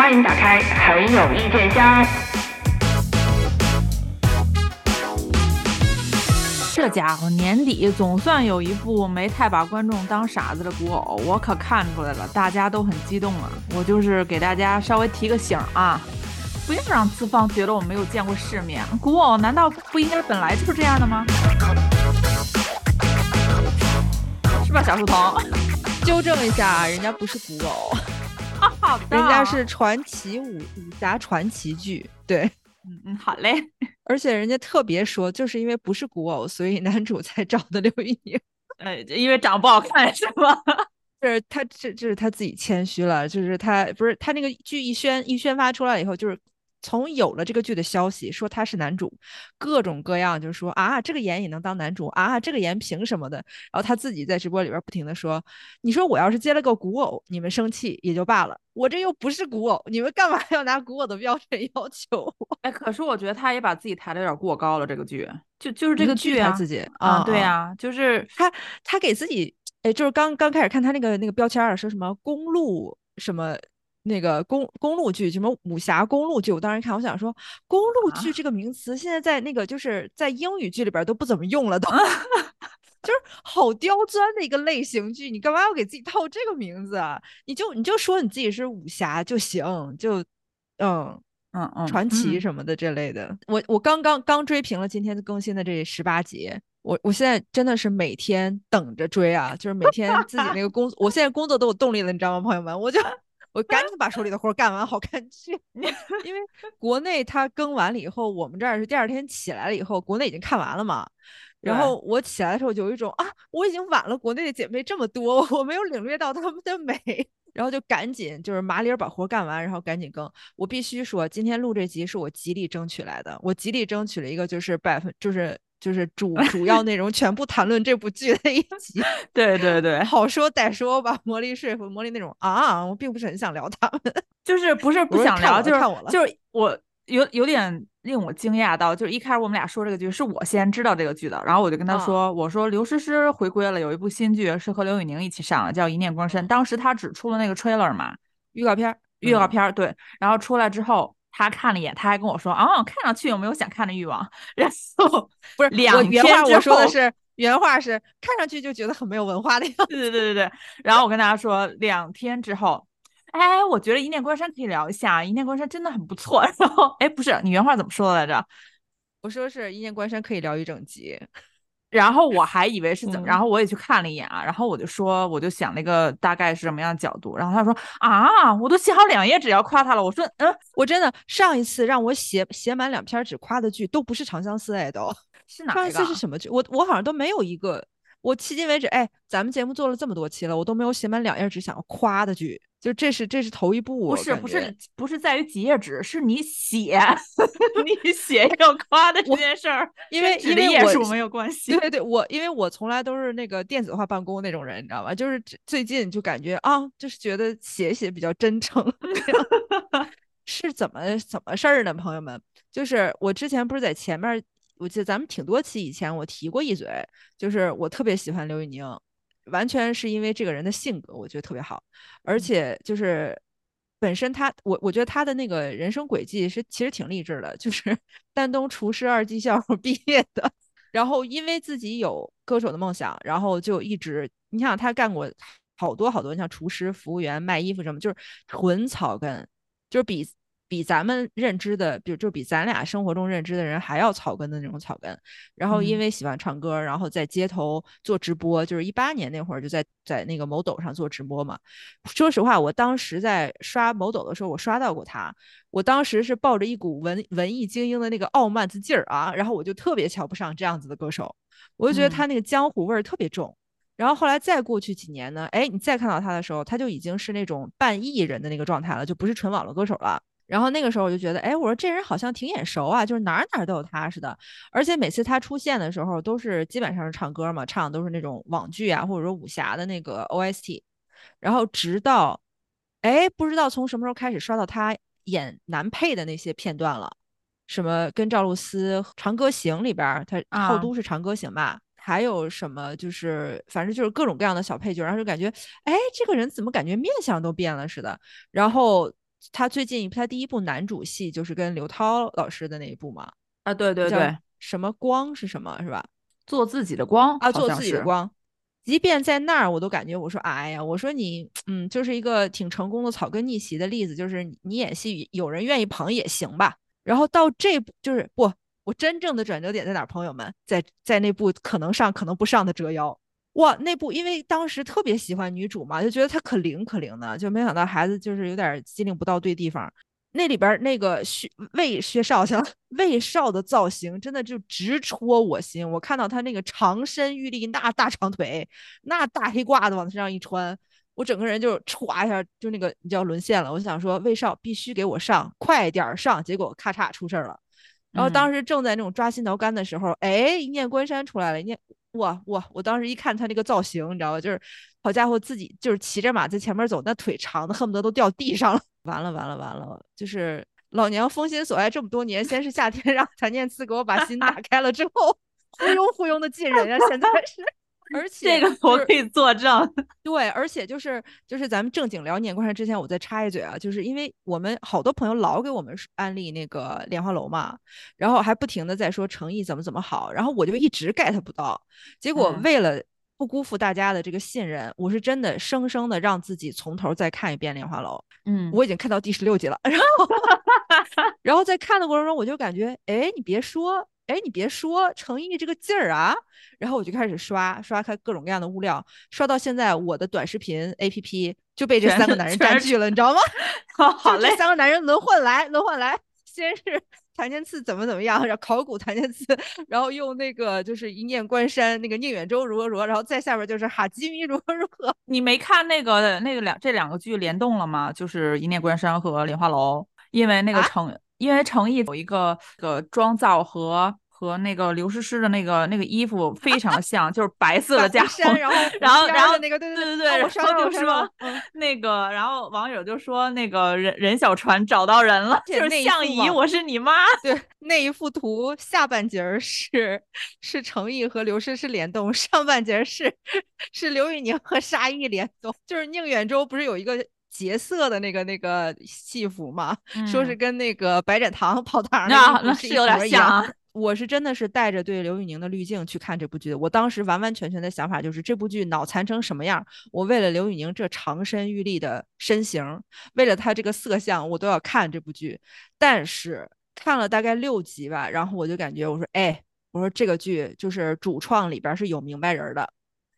欢迎打开很有意见箱。这家伙年底总算有一部没太把观众当傻子的古偶，我可看出来了，大家都很激动啊！我就是给大家稍微提个醒啊，不要让资方觉得我没有见过世面。古偶难道不应该本来就是这样的吗？是吧，小书童？纠正一下，人家不是古偶，好的，人家是传奇武武侠传奇剧，对，嗯嗯，好嘞。而且人家特别说，就是因为不是古偶，所以男主才找的刘宇宁，呃，因为长不好看是吗？是他这这是他自己谦虚了，就是他不是他那个剧一宣一宣发出来以后，就是。从有了这个剧的消息，说他是男主，各种各样就是说啊，这个颜也能当男主啊，这个颜凭什么的？然后他自己在直播里边不停的说，你说我要是接了个古偶，你们生气也就罢了，我这又不是古偶，你们干嘛要拿古偶的标准要求？哎，可是我觉得他也把自己抬的有点过高了，这个剧就就是这个剧啊，自己啊，对呀，就是他他给自己，哎，就是刚刚开始看他那个那个标签说什么公路什么。那个公公路剧，什么武侠公路剧，我当时看，我想说，公路剧这个名词现在在那个就是在英语剧里边都不怎么用了，都就是好刁钻的一个类型剧，你干嘛要给自己套这个名字啊？你就你就说你自己是武侠就行，就嗯嗯嗯，传奇什么的这类的。我我刚刚刚追平了今天更新的这十八集，我我现在真的是每天等着追啊，就是每天自己那个工，我现在工作都有动力了，你知道吗，朋友们？我就。我赶紧把手里的活干完，好看剧。因为国内它更完了以后，我们这儿是第二天起来了以后，国内已经看完了嘛。然后我起来的时候就有一种啊，我已经晚了国内的姐妹这么多，我没有领略到她们的美。然后就赶紧就是麻利儿把活干完，然后赶紧更。我必须说，今天录这集是我极力争取来的，我极力争取了一个就是百分就是。就是主 主要内容全部谈论这部剧的一集，对对对，好说歹说吧。魔力说服魔力那种啊，我并不是很想聊他们，就是不是不想聊，就是就是我有有点令我惊讶到，就是一开始我们俩说这个剧是我先知道这个剧的，然后我就跟他说，我说刘诗诗回归了，有一部新剧是和刘宇宁一起上的，叫《一念光深》，当时他只出了那个 trailer 嘛，预告片，预告片对，然后出来之后。他看了一眼，他还跟我说：“啊，看上去有没有想看的欲望？”然后 不是两原话，我说的是原话是看上去就觉得很没有文化的样子。对对对对对。然后我跟大家说，两天之后，哎，我觉得《一念关山》可以聊一下，《一念关山》真的很不错。然后，哎，不是你原话怎么说的来着？我说是《一念关山》可以聊一整集。然后我还以为是怎么，然后我也去看了一眼啊，然后我就说，我就想那个大概是什么样的角度，然后他说啊，我都写好两页纸要夸他了，我说嗯，我真的上一次让我写写满两篇纸夸的剧都不是《长相思》哎，都是哪一个？上一次是什么剧？我我好像都没有一个，我迄今为止，哎，咱们节目做了这么多期了，我都没有写满两页纸想要夸的剧。就这是这是头一步，不是不是不是在于几页纸，是你写 你写要夸的这件事儿，因为因为页数没有关系。对对对，我因为我从来都是那个电子化办公那种人，你知道吧？就是最近就感觉啊，就是觉得写写比较真诚。是怎么怎么事儿呢？朋友们，就是我之前不是在前面，我记得咱们挺多期以前我提过一嘴，就是我特别喜欢刘宇宁。完全是因为这个人的性格，我觉得特别好，而且就是本身他，我我觉得他的那个人生轨迹是其实挺励志的，就是 丹东厨师二技校 毕业的，然后因为自己有歌手的梦想，然后就一直，你想他干过好多好多，像厨师、服务员、卖衣服什么，就是纯草根，就是比。比咱们认知的，比如就比咱俩生活中认知的人还要草根的那种草根。然后因为喜欢唱歌，然后在街头做直播，就是一八年那会儿就在在那个某抖上做直播嘛。说实话，我当时在刷某抖的时候，我刷到过他。我当时是抱着一股文文艺精英的那个傲慢子劲儿啊，然后我就特别瞧不上这样子的歌手，我就觉得他那个江湖味儿特别重。然后后来再过去几年呢，哎，你再看到他的时候，他就已经是那种半艺人的那个状态了，就不是纯网络歌手了。然后那个时候我就觉得，哎，我说这人好像挺眼熟啊，就是哪哪都有他似的。而且每次他出现的时候，都是基本上是唱歌嘛，唱的都是那种网剧啊，或者说武侠的那个 OST。然后直到，哎，不知道从什么时候开始刷到他演男配的那些片段了，什么跟赵露思《长歌行》里边，他后都是《长歌行》吧？还有什么就是反正就是各种各样的小配角，然后就感觉，哎，这个人怎么感觉面相都变了似的？然后。他最近他第一部男主戏就是跟刘涛老师的那一部嘛，啊，对对对，什么光是什么是吧？做自己的光啊，做。自己的光。即便在那儿，我都感觉我说，哎呀，我说你，嗯，就是一个挺成功的草根逆袭的例子，就是你你演戏有人愿意捧也行吧。然后到这部就是不，我真正的转折点在哪儿？朋友们，在在那部可能上可能不上的《折腰》。哇，那部因为当时特别喜欢女主嘛，就觉得她可灵可灵的，就没想到孩子就是有点机灵不到对地方。那里边那个薛魏薛少去了，魏少的造型真的就直戳我心。我看到他那个长身玉立，那大长腿，那大黑褂子往身上一穿，我整个人就歘一下就那个你就要沦陷了。我想说魏少必须给我上，快点上！结果咔嚓出事儿了。然后当时正在那种抓心挠肝的时候，哎，一念关山出来了，一念哇哇！我当时一看他那个造型，你知道吧？就是好家伙，自己就是骑着马在前面走，那腿长的恨不得都掉地上了。完了完了完了！就是老娘封心所爱这么多年，先是夏天 让谭念慈给我把心打 开了之后，忽悠忽悠的进人啊！现在是，而且这个我可以作证。对，而且就是就是咱们正经聊年关山之前，我再插一嘴啊，就是因为我们好多朋友老给我们安利那个莲花楼嘛，然后还不停的在说诚意怎么怎么好，然后我就一直 get 不到，结果嗯为了不辜负大家的这个信任，我是真的生生的让自己从头再看一遍莲花楼，嗯，我已经看到第十六集了，然后 然后在看的过程中，我就感觉，哎，你别说。哎，你别说，成毅这个劲儿啊！然后我就开始刷刷开各种各样的物料，刷到现在，我的短视频 APP 就被这三个男人占据了，你知道吗？好好嘞这，三个男人轮换来，轮换来，先是 谭健次怎么怎么样，然后考古谭健次，然后用那个就是一念关山那个宁远舟如何如何，然后再下边就是哈基米如何如何。你没看那个那个两这两个剧联动了吗？就是《一念关山》和《莲花楼》，因为那个啊程，因为程毅有一个个妆造和和那个刘诗诗的那个那个衣服非常像，就是白色的加身，然后 然后然后那个对对对对，哦然后就说。那个，然后网友就说那个任任小船找到人了，就是且那一相姨，我是你妈。对，那一幅图下半截儿是是程毅和刘诗诗联动，上半截儿是是刘宇宁和沙溢联动。就是宁远舟不是有一个劫色的那个那个戏服嘛，说是嗯跟那个白展堂跑堂儿那那是有点像啊。我是真的是带着对刘宇宁的滤镜去看这部剧的。我当时完完全全的想法就是这部剧脑残成什么样，我为了刘宇宁这长身玉立的身形，为了他这个色相，我都要看这部剧。但是看了大概六集吧，然后我就感觉我说，哎，我说这个剧就是主创里边是有明白人的。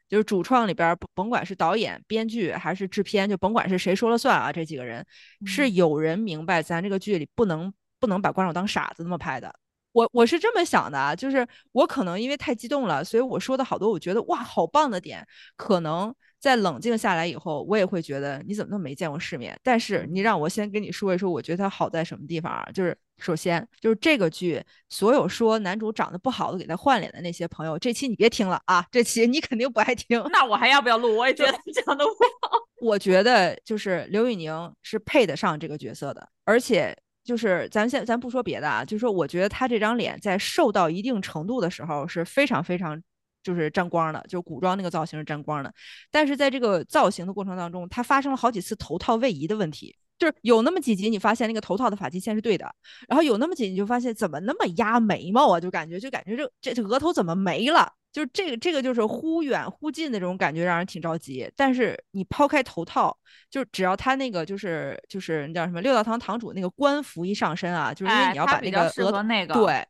就是主创里边，甭管是导演、编剧还是制片，就甭管是谁说了算啊，这几个人是嗯有人明白咱这个剧里不能不能把观众当傻子那么拍的。我我是这么想的啊，就是我可能因为太激动了，所以我说的好多我觉得哇好棒的点，可能在冷静下来以后，我也会觉得你怎么那么没见过世面。但是你让我先跟你说一说，我觉得它好在什么地方啊？就是首先就是这个剧，所有说男主长得不好的给他换脸的那些朋友，这期你别听了啊，这期你肯定不爱听。那我还要不要录？我也觉得讲的不好。我觉得就是刘宇宁是配得上这个角色的，而且就是咱先咱不说别的啊，就说我觉得他这张脸在瘦到一定程度的时候是非常非常就是沾光的，就是古装那个造型是沾光的，但是在这个造型的过程当中，他发生了好几次头套位移的问题。就是有那么几集，你发现那个头套的发际线是对的，然后有那么几集你就发现怎么那么压眉毛啊，就感觉就感觉这这这额头怎么没了？就是这个这个就是忽远忽近的这种感觉，让人挺着急。但是你抛开头套，就只要他那个就是就是你叫什么六道堂堂主那个官服一上身啊，就是因为你要把那个额那个对。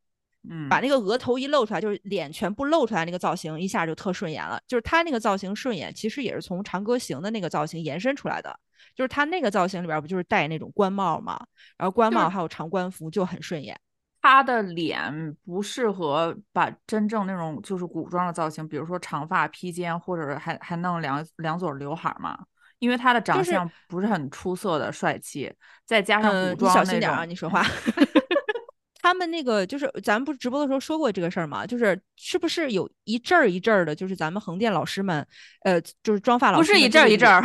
嗯，把那个额头一露出来，就是脸全部露出来，那个造型一下就特顺眼了。就是他那个造型顺眼，其实也是从长歌行的那个造型延伸出来的。就是他那个造型里边不就是戴那种官帽嘛，然后官帽还有长官服就很顺眼。他的脸不适合把真正那种就是古装的造型，比如说长发披肩，或者是还还弄两两撮刘海儿嘛。因为他的长相不是很出色的帅气，再加上古装那小心点啊，你说话。他们那个就是咱们不是直播的时候说过这个事儿吗？就是是不是有一阵儿一阵儿的，就是咱们横店老师们，呃，就是妆发老师不是一阵儿一阵儿，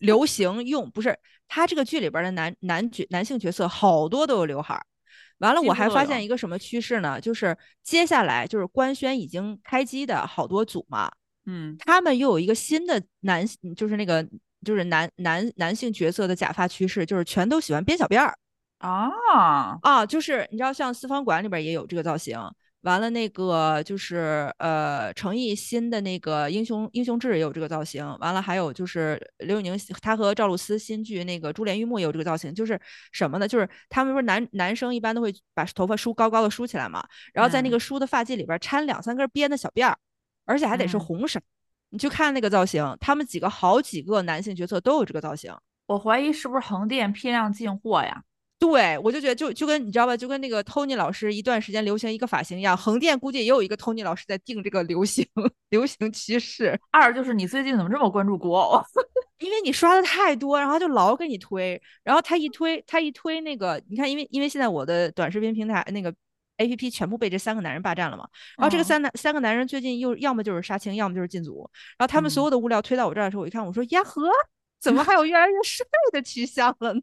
流行用，不是他这个剧里边的男男角男性角色好多都有刘海儿。完了，我还发现一个什么趋势呢？就是接下来就是官宣已经开机的好多组嘛，嗯，他们又有一个新的男，就是那个就是男男男性角色的假发趋势，就是全都喜欢编小辫儿啊啊，就是你知道像四方馆里边也有这个造型。完了，那个就是呃，成毅新的那个英雄英雄志也有这个造型。完了，还有就是刘宇宁他和赵露思新剧那个珠帘玉幕也有这个造型。就是什么呢？就是他们不是男男生一般都会把头发梳高高的梳起来嘛，然后在那个梳的发髻里边掺两三根编的小辫儿，而且还得是红色。你去看那个造型，他们几个好几个男性角色都有这个造型。我怀疑是不是横店批量进货呀？对，我就觉得就就跟你知道吧，就跟那个 Tony 老师一段时间流行一个发型一样，横店估计也有一个 Tony 老师在定这个流行 流行趋势。二就是你最近怎么这么关注古偶？因为你刷的太多，然后他就老给你推，然后他一推他一推那个，你看，因为因为现在我的短视频平台那个 A P P 全部被这三个男人霸占了嘛，然后这个三男三个男人最近又要么就是杀青，要么就是进组，然后他们所有的物料推到我这儿的时候，我一看，我说呀呵，怎么还有越来越 帅的趋向了呢？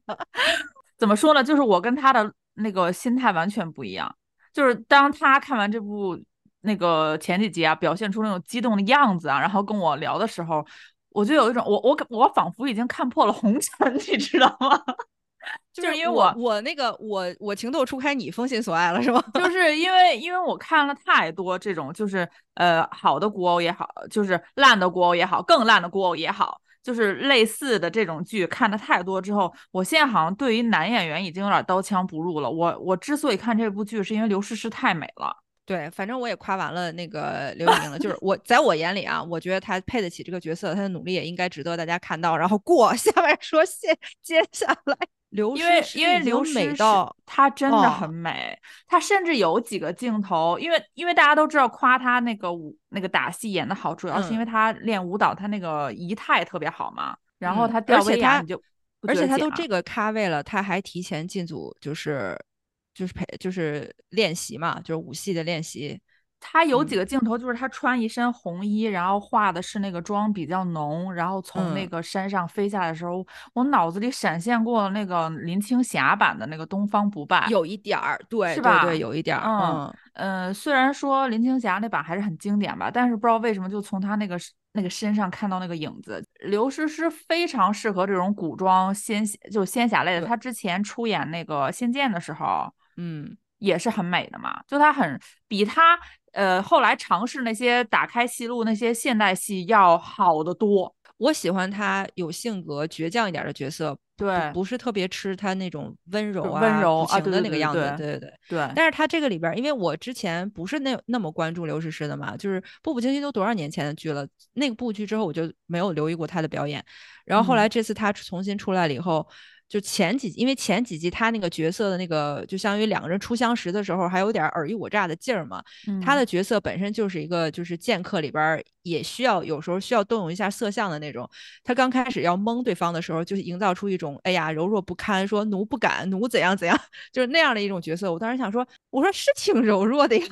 怎么说呢？就是我跟他的那个心态完全不一样。就是当他看完这部那个前几集啊，表现出那种激动的样子啊，然后跟我聊的时候，我就有一种我我我仿佛已经看破了红尘，你知道吗？就是因为我我那个我我情窦初开，你封心所爱了是吗？就是因为因为我看了太多这种，就是呃好的古偶也好，就是烂的古偶也好，更烂的古偶也好。就是类似的这种剧看的太多之后，我现在好像对于男演员已经有点刀枪不入了。我我之所以看这部剧，是因为刘诗诗太美了。对，反正我也夸完了那个刘宇宁了。就是 我在我眼里啊，我觉得他配得起这个角色，他的努力也应该值得大家看到。然后过 下面说谢，接下来。刘因为因为刘美到她真的很美，她甚至有几个镜头，因为因为大家都知道夸她那个舞那个打戏演的好，主要是因为她练舞蹈，她那个仪态特别好嘛。然后她吊威亚，你就而且她都这个咖位了，她还提前进组，就是就是陪就是练习嘛，就是舞戏的练习。他有几个镜头，就是他穿一身红衣，然后化的是那个妆比较浓，然后从那个山上飞下来的时候，我脑子里闪现过那个林青霞版的那个东方不败，有一点儿，对，是吧？对，有一点儿，嗯嗯。虽然说林青霞那版还是很经典吧，但是不知道为什么就从她那个那个身上看到那个影子。刘诗诗非常适合这种古装仙就仙侠类的，她之前出演那个《仙剑》的时候，嗯，也是很美的嘛，就她很比她。呃，后来尝试那些打开戏路那些现代戏要好得多。我喜欢他有性格、倔强一点的角色，对，不是特别吃他那种温柔啊、温柔啊的那个样子。对对对对。但是他这个里边，因为我之前不是那那么关注刘诗诗的嘛，就是《步步惊心》都多少年前的剧了，那个部剧之后我就没有留意过他的表演。然后后来这次他重新出来了以后。就前几集，因为前几集他那个角色的那个，就相当于两个人初相识的时候，还有点尔虞我诈的劲儿嘛。他的角色本身就是一个，就是剑客里边也需要有时候需要动用一下色相的那种。他刚开始要蒙对方的时候，就是营造出一种哎呀柔弱不堪，说奴不敢，奴怎样怎样，就是那样的一种角色。我当时想说，我说是挺柔弱的呀。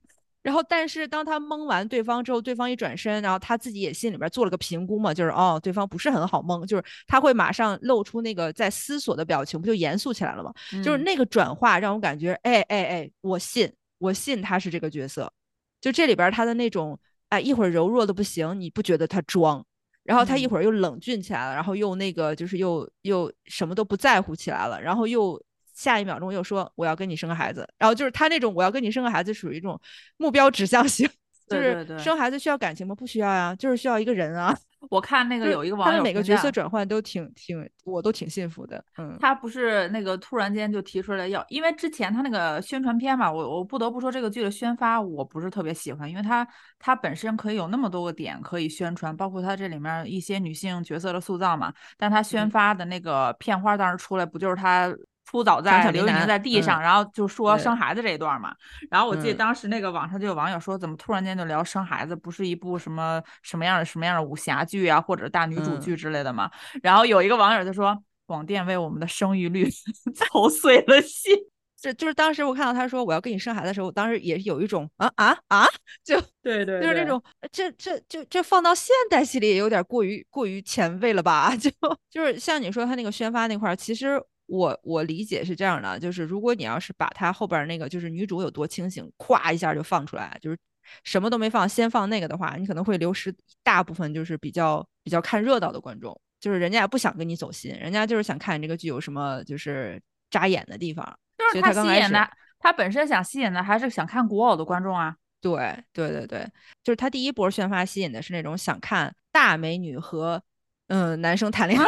然后，但是当他蒙完对方之后，对方一转身，然后他自己也心里边做了个评估嘛，就是哦，对方不是很好蒙，就是他会马上露出那个在思索的表情，不就严肃起来了吗？就是那个转化让我感觉，哎哎哎，我信，我信他是这个角色。就这里边他的那种，哎，一会儿柔弱的不行，你不觉得他装？然后他一会儿又冷峻起来了，然后又那个就是又又什么都不在乎起来了，然后又。下一秒钟又说我要跟你生个孩子，然后就是他那种我要跟你生个孩子属于一种 目标指向型，就是生孩子需要感情吗？不需要呀，就是需要一个人啊。我看那个有一个网友，他们每个角色转换都挺挺，我都挺信服的。嗯，他不是那个突然间就提出来要，因为之前他那个宣传片嘛，我我不得不说这个剧的宣发我不是特别喜欢，因为他他本身可以有那么多个点可以宣传，包括他这里面一些女性角色的塑造嘛，但他宣发的那个片花当时出来不就是他。扑倒在刘宇宁在地上，然后就说生孩子这一段嘛。然后我记得当时那个网上就有网友说，怎么突然间就聊生孩子？不是一部什么什么样的什么样的武侠剧啊，或者大女主剧之类的嘛？然后有一个网友就说，广电为我们的生育率 操碎了心。这就是当时我看到他说我要跟你生孩子的时候，我当时也有一种啊啊啊，就 对对，就是那种这这就这放到现代戏里也有点过于过于前卫了吧？就就是像你说他那个宣发那块儿，其实。我我理解是这样的，就是如果你要是把它后边那个就是女主有多清醒，咵一下就放出来，就是什么都没放，先放那个的话，你可能会流失大部分就是比较比较看热闹的观众。就是人家也不想跟你走心，人家就是想看这个剧有什么就是扎眼的地方。就是他吸引的，他本身想吸引的还是想看古偶的观众啊。对对对对，就是他第一波宣发吸引的是那种想看大美女和嗯男生谈恋爱，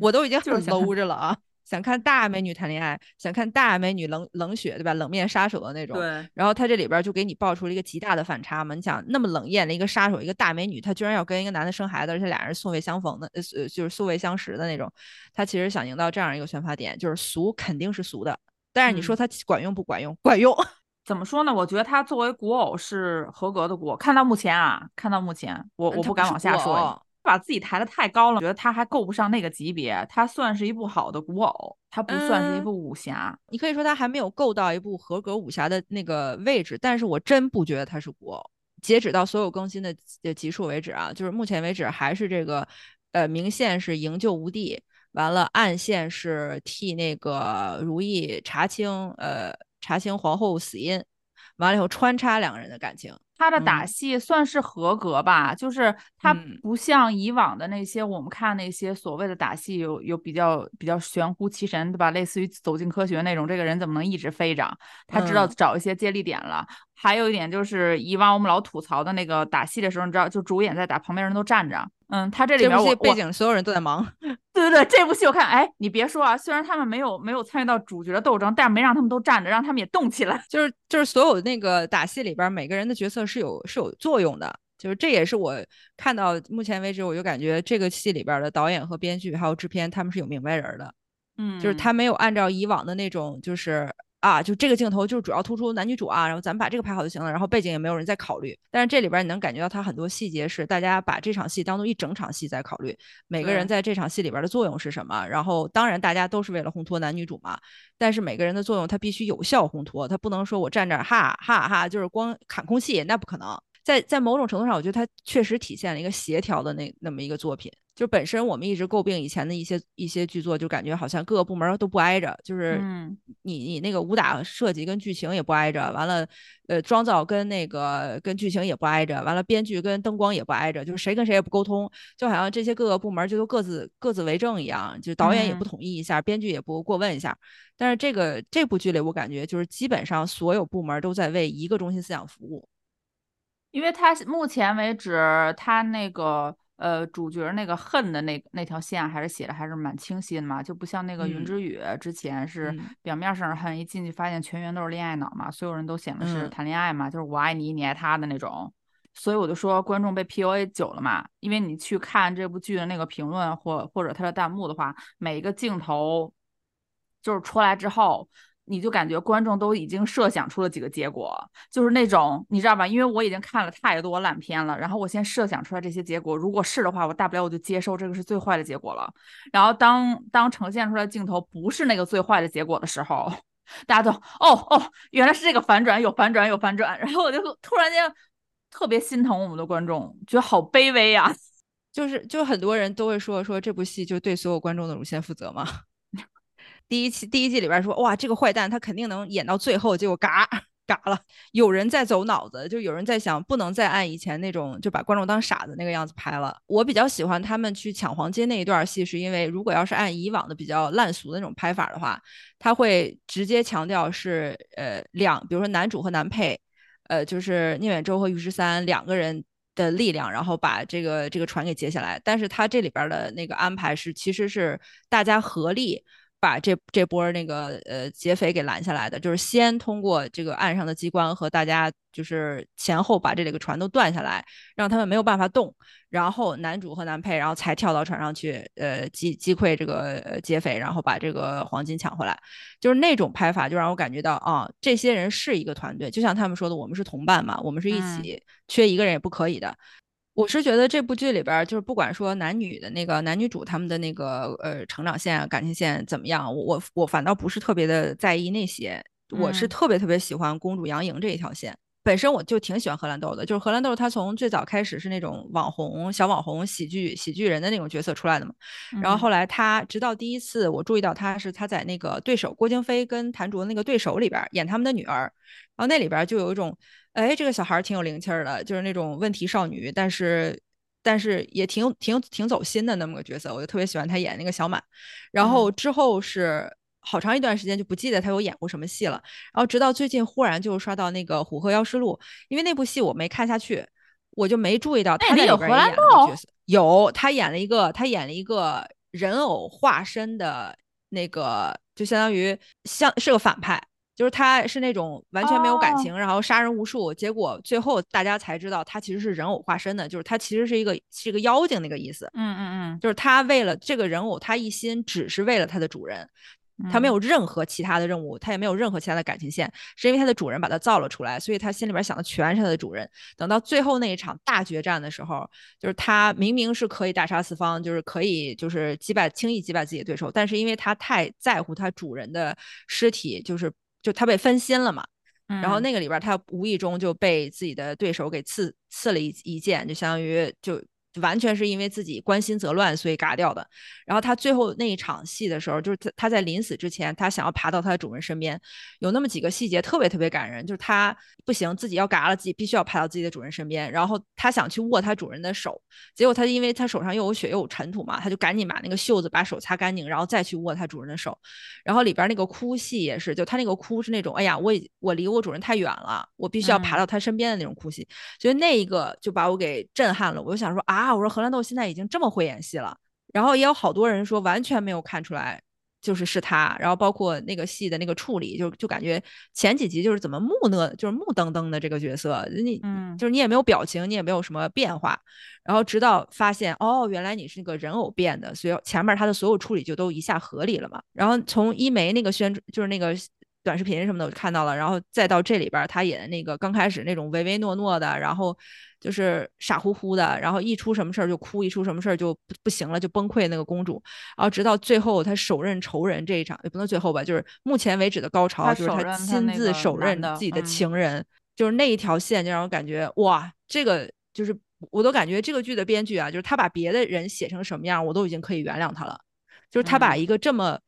我都已经很搂着了啊。想看大美女谈恋爱，想看大美女冷冷血，对吧？冷面杀手的那种。对。然后他这里边就给你爆出了一个极大的反差嘛。你想那么冷艳的一个杀手，一个大美女，她居然要跟一个男的生孩子，而且俩人素未相逢的，呃，就是素未相识的那种。他其实想营造这样一个宣发点，就是俗肯定是俗的，但是你说他管用不管用？管用。怎么说呢？我觉得他作为古偶是合格的古偶。看到目前啊，看到目前，我我不敢往下说。把自己抬得太高了，觉得他还够不上那个级别。他算是一部好的古偶，他不算是一部武侠。你可以说他还没有够到一部合格武侠的那个位置，但是我真不觉得他是古偶。截止到所有更新的集数为止啊，就是目前为止还是这个，呃，明线是营救吴地，完了暗线是替那个如意查清，呃，查清皇后死因，完了以后穿插两个人的感情。他的打戏算是合格吧，就是他不像以往的那些我们看那些所谓的打戏有有比较比较玄乎其神，对吧？类似于走进科学那种，这个人怎么能一直飞着？他知道找一些接力点了。还有一点就是以往我们老吐槽的那个打戏的时候，你知道，就主演在打，旁边人都站着。嗯，他这里面我背景所有人都在忙。对对对，这部戏我看，哎，你别说啊，虽然他们没有没有参与到主角的斗争，但是没让他们都站着，让他们也动起来。就是就是所有那个打戏里边每个人的角色是有是有作用的，就是这也是我看到目前为止，我就感觉这个戏里边的导演和编剧还有制片他们是有明白人的。嗯，就是他没有按照以往的那种就是。啊，就这个镜头就是主要突出男女主啊，然后咱们把这个拍好就行了，然后背景也没有人在考虑。但是这里边你能感觉到他很多细节是大家把这场戏当做一整场戏在考虑，每个人在这场戏里边的作用是什么。然后当然大家都是为了烘托男女主嘛，但是每个人的作用他必须有效烘托，他不能说我站这儿哈哈哈就是光砍空气，那不可能。在在某种程度上，我觉得他确实体现了一个协调的那那么一个作品。就本身我们一直诟病以前的一些一些剧作，就感觉好像各个部门都不挨着，就是你你那个武打设计跟剧情也不挨着，完了呃妆造跟那个跟剧情也不挨着，完了编剧跟灯光也不挨着，就是谁跟谁也不沟通，就好像这些各个部门就都各自各自为政一样，就导演也不统一一下，编剧也不过问一下。但是这个这部剧里，我感觉就是基本上所有部门都在为一个中心思想服务。因为他目前为止，他那个呃主角那个恨的那那条线还是写的还是蛮清晰的嘛，就不像那个云之羽之前是表面上恨，一进去发现全员都是恋爱脑嘛，所有人都显得是谈恋爱嘛，就是我爱你，你爱他的那种。所以我就说观众被 PUA 久了嘛，因为你去看这部剧的那个评论或或者他的弹幕的话，每一个镜头就是出来之后。你就感觉观众都已经设想出了几个结果，就是那种你知道吧？因为我已经看了太多烂片了，然后我先设想出来这些结果，如果是的话，我大不了我就接受这个是最坏的结果了。然后当当呈现出来镜头不是那个最坏的结果的时候，大家都哦哦，原来是这个反转，有反转有反转。然后我就突然间特别心疼我们的观众，觉得好卑微呀。就是就很多人都会说说这部戏就对所有观众的乳腺负责嘛。第一期第一季里边说哇，这个坏蛋他肯定能演到最后，结果嘎嘎了。有人在走脑子，就有人在想，不能再按以前那种就把观众当傻子那个样子拍了。我比较喜欢他们去抢黄金那一段戏，是因为如果要是按以往的比较烂俗的那种拍法的话，他会直接强调是呃两，比如说男主和男配，呃就是聂远舟和于十三两个人的力量，然后把这个这个船给截下来。但是他这里边的那个安排是，其实是大家合力。把这这波那个呃劫匪给拦下来的，就是先通过这个岸上的机关和大家就是前后把这几个船都断下来，让他们没有办法动，然后男主和男配然后才跳到船上去，呃击击溃这个劫匪，然后把这个黄金抢回来，就是那种拍法就让我感觉到啊，这些人是一个团队，就像他们说的，我们是同伴嘛，我们是一起，缺一个人也不可以的。我是觉得这部剧里边，就是不管说男女的那个男女主他们的那个呃成长线、感情线怎么样，我我我反倒不是特别的在意那些，我是特别特别喜欢公主杨颖这一条线。本身我就挺喜欢荷兰豆的，就是荷兰豆她从最早开始是那种网红小网红喜剧喜剧人的那种角色出来的嘛，然后后来他直到第一次我注意到他是他在那个对手郭京飞跟谭卓那个对手里边演他们的女儿，然后那里边就有一种。哎，这个小孩挺有灵气儿的，就是那种问题少女，但是但是也挺挺挺走心的那么个角色，我就特别喜欢他演那个小满。然后之后是好长一段时间就不记得他有演过什么戏了，然后直到最近忽然就刷到那个《虎鹤妖师录》，因为那部戏我没看下去，我就没注意到他在里边演了个角色。有他演了一个，他演了一个人偶化身的那个，就相当于像是个反派。就是他是那种完全没有感情，然后杀人无数，结果最后大家才知道他其实是人偶化身的，就是他其实是一个是一个妖精那个意思。嗯嗯嗯，就是他为了这个人偶，他一心只是为了他的主人。他没有任何其他的任务，他也没有任何其他的感情线，是因为他的主人把他造了出来，所以他心里边想的全是他的主人。等到最后那一场大决战的时候，就是他明明是可以大杀四方，就是可以就是击败轻易击败自己的对手，但是因为他太在乎他主人的尸体，就是就他被分心了嘛。然后那个里边他无意中就被自己的对手给刺刺了一一剑，就相当于就。完全是因为自己关心则乱，所以嘎掉的。然后他最后那一场戏的时候，就是他他在临死之前，他想要爬到他的主人身边，有那么几个细节特别特别感人。就是他不行，自己要嘎了，自己必须要爬到自己的主人身边。然后他想去握他主人的手，结果他因为他手上又有血又有尘土嘛，他就赶紧把那个袖子把手擦干净，然后再去握他主人的手。然后里边那个哭戏也是，就他那个哭是那种，哎呀，我我离我主人太远了，我必须要爬到他身边的那种哭戏。所以那一个就把我给震撼了。我就想说啊。啊！我说荷兰豆现在已经这么会演戏了，然后也有好多人说完全没有看出来就是是他，然后包括那个戏的那个处理，就就感觉前几集就是怎么木讷，就是木登登的这个角色，你嗯，就是你也没有表情，你也没有什么变化，然后直到发现哦，原来你是那个人偶变的，所以前面他的所有处理就都一下合理了嘛。然后从一梅那个宣就是那个短视频什么的我看到了，然后再到这里边他演的那个刚开始那种唯唯诺诺的，然后。就是傻乎乎的，然后一出什么事儿就哭，一出什么事儿就不不行了，就崩溃。那个公主，然后直到最后他手刃仇人这一场，也不能最后吧，就是目前为止的高潮，就是他亲自手刃自己的情人，就是那一条线就让我感觉哇，这个就是我都感觉这个剧的编剧啊，就是他把别的人写成什么样，我都已经可以原谅他了。就是他把一个这么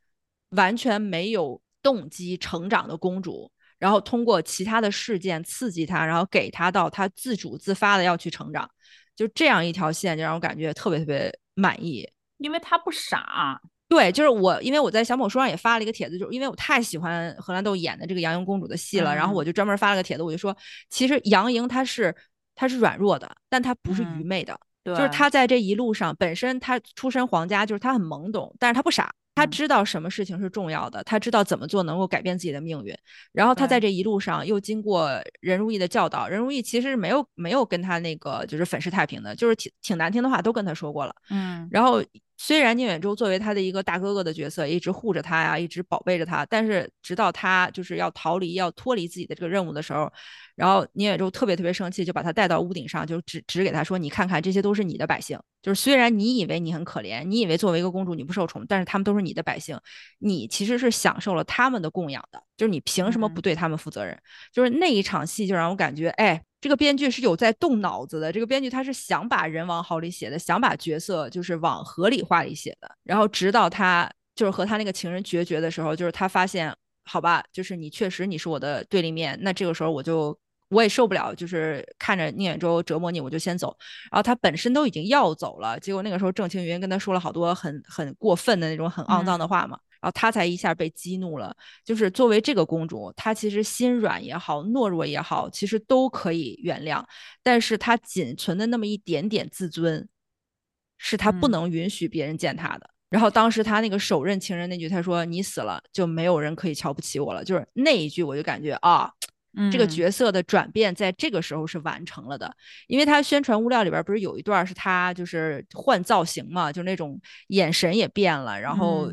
完全没有动机成长的公主。然后通过其他的事件刺激她，然后给她到她自主自发的要去成长，就这样一条线就让我感觉特别特别满意，因为她不傻。对，就是我，因为我在小某书上也发了一个帖子，就是因为我太喜欢荷兰豆演的这个杨莹公主的戏了，然后我就专门发了个帖子，我就说，其实杨莹她是她是软弱的，但她不是愚昧的，就是她在这一路上本身她出身皇家，就是她很懵懂，但是她不傻。他知道什么事情是重要的，他知道怎么做能够改变自己的命运。然后他在这一路上又经过任如意的教导，任如意其实没有没有跟他那个就是粉饰太平的，就是挺挺难听的话都跟他说过了。嗯，然后。虽然宁远舟作为他的一个大哥哥的角色，一直护着他呀，一直宝贝着他，但是直到他就是要逃离、要脱离自己的这个任务的时候，然后宁远舟特别特别生气，就把他带到屋顶上，就指指给他说：“你看看，这些都是你的百姓。就是虽然你以为你很可怜，你以为作为一个公主你不受宠，但是他们都是你的百姓，你其实是享受了他们的供养的。就是你凭什么不对他们负责任？就是那一场戏就让我感觉，哎。”这个编剧是有在动脑子的，这个编剧他是想把人往好里写的，想把角色就是往合理化里写的。然后直到他就是和他那个情人决绝的时候，就是他发现，好吧，就是你确实你是我的对立面，那这个时候我就我也受不了，就是看着宁远舟折磨你，我就先走。然后他本身都已经要走了，结果那个时候郑青云跟他说了好多很很过分的那种很肮脏的话嘛。然后她才一下被激怒了，就是作为这个公主，她其实心软也好，懦弱也好，其实都可以原谅，但是她仅存的那么一点点自尊，是她不能允许别人践踏的。然后当时她那个手刃情人那句，她说你死了就没有人可以瞧不起我了，就是那一句，我就感觉啊，这个角色的转变在这个时候是完成了的，因为他宣传物料里边不是有一段是他就是换造型嘛，就那种眼神也变了，然后。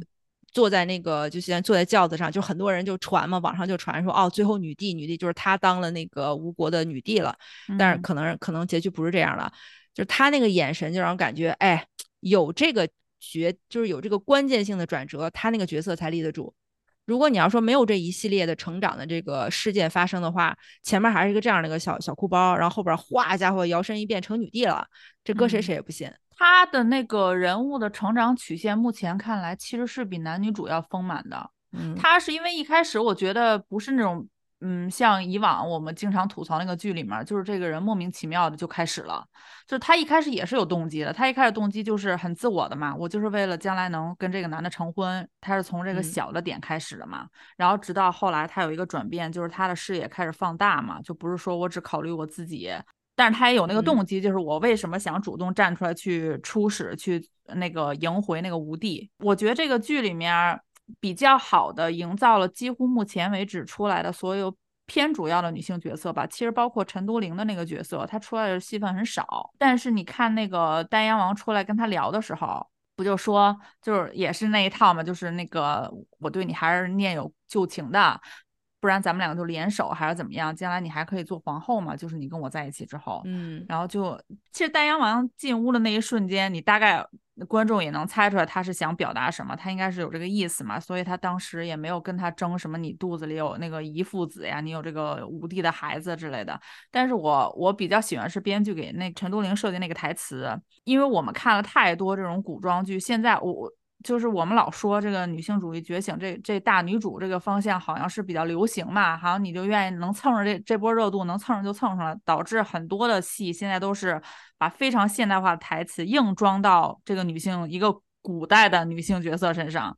坐在那个，就现在坐在轿子上，就很多人就传嘛，网上就传说，哦，最后女帝，女帝就是她当了那个吴国的女帝了。但是可能可能结局不是这样了，就是她那个眼神就让我感觉，哎，有这个角，就是有这个关键性的转折，她那个角色才立得住。如果你要说没有这一系列的成长的这个事件发生的话，前面还是一个这样的一个小小哭包，然后后边哗家伙摇身一变成女帝了，这搁谁谁也不信。他的那个人物的成长曲线，目前看来其实是比男女主要丰满的。嗯，他是因为一开始我觉得不是那种嗯，像以往我们经常吐槽那个剧里面，就是这个人莫名其妙的就开始了，就是他一开始也是有动机的，他一开始动机就是很自我的嘛，我就是为了将来能跟这个男的成婚，他是从这个小的点开始的嘛，然后直到后来他有一个转变，就是他的视野开始放大嘛，就不是说我只考虑我自己，但是他也有那个动机，就是我为什么想主动站出来去出使，去那个赢回那个吴地，我觉得这个剧里面。比较好的营造了几乎目前为止出来的所有偏主要的女性角色吧，其实包括陈都灵的那个角色，她出来的戏份很少。但是你看那个丹阳王出来跟她聊的时候，不就说就是也是那一套嘛，就是那个我对你还是念有旧情的。不然咱们两个就联手还是怎么样？将来你还可以做皇后嘛？就是你跟我在一起之后，嗯，然后就其实丹阳王进屋的那一瞬间，你大概观众也能猜出来他是想表达什么，他应该是有这个意思嘛，所以他当时也没有跟他争什么，你肚子里有那个遗父子呀，你有这个武帝的孩子之类的。但是我我比较喜欢是编剧给那陈都灵设计那个台词，因为我们看了太多这种古装剧，现在我我。就是我们老说这个女性主义觉醒，这这大女主这个方向好像是比较流行嘛，好像你就愿意能蹭上这这波热度，能蹭上就蹭上了，导致很多的戏现在都是把非常现代化的台词硬装到这个女性一个古代的女性角色身上。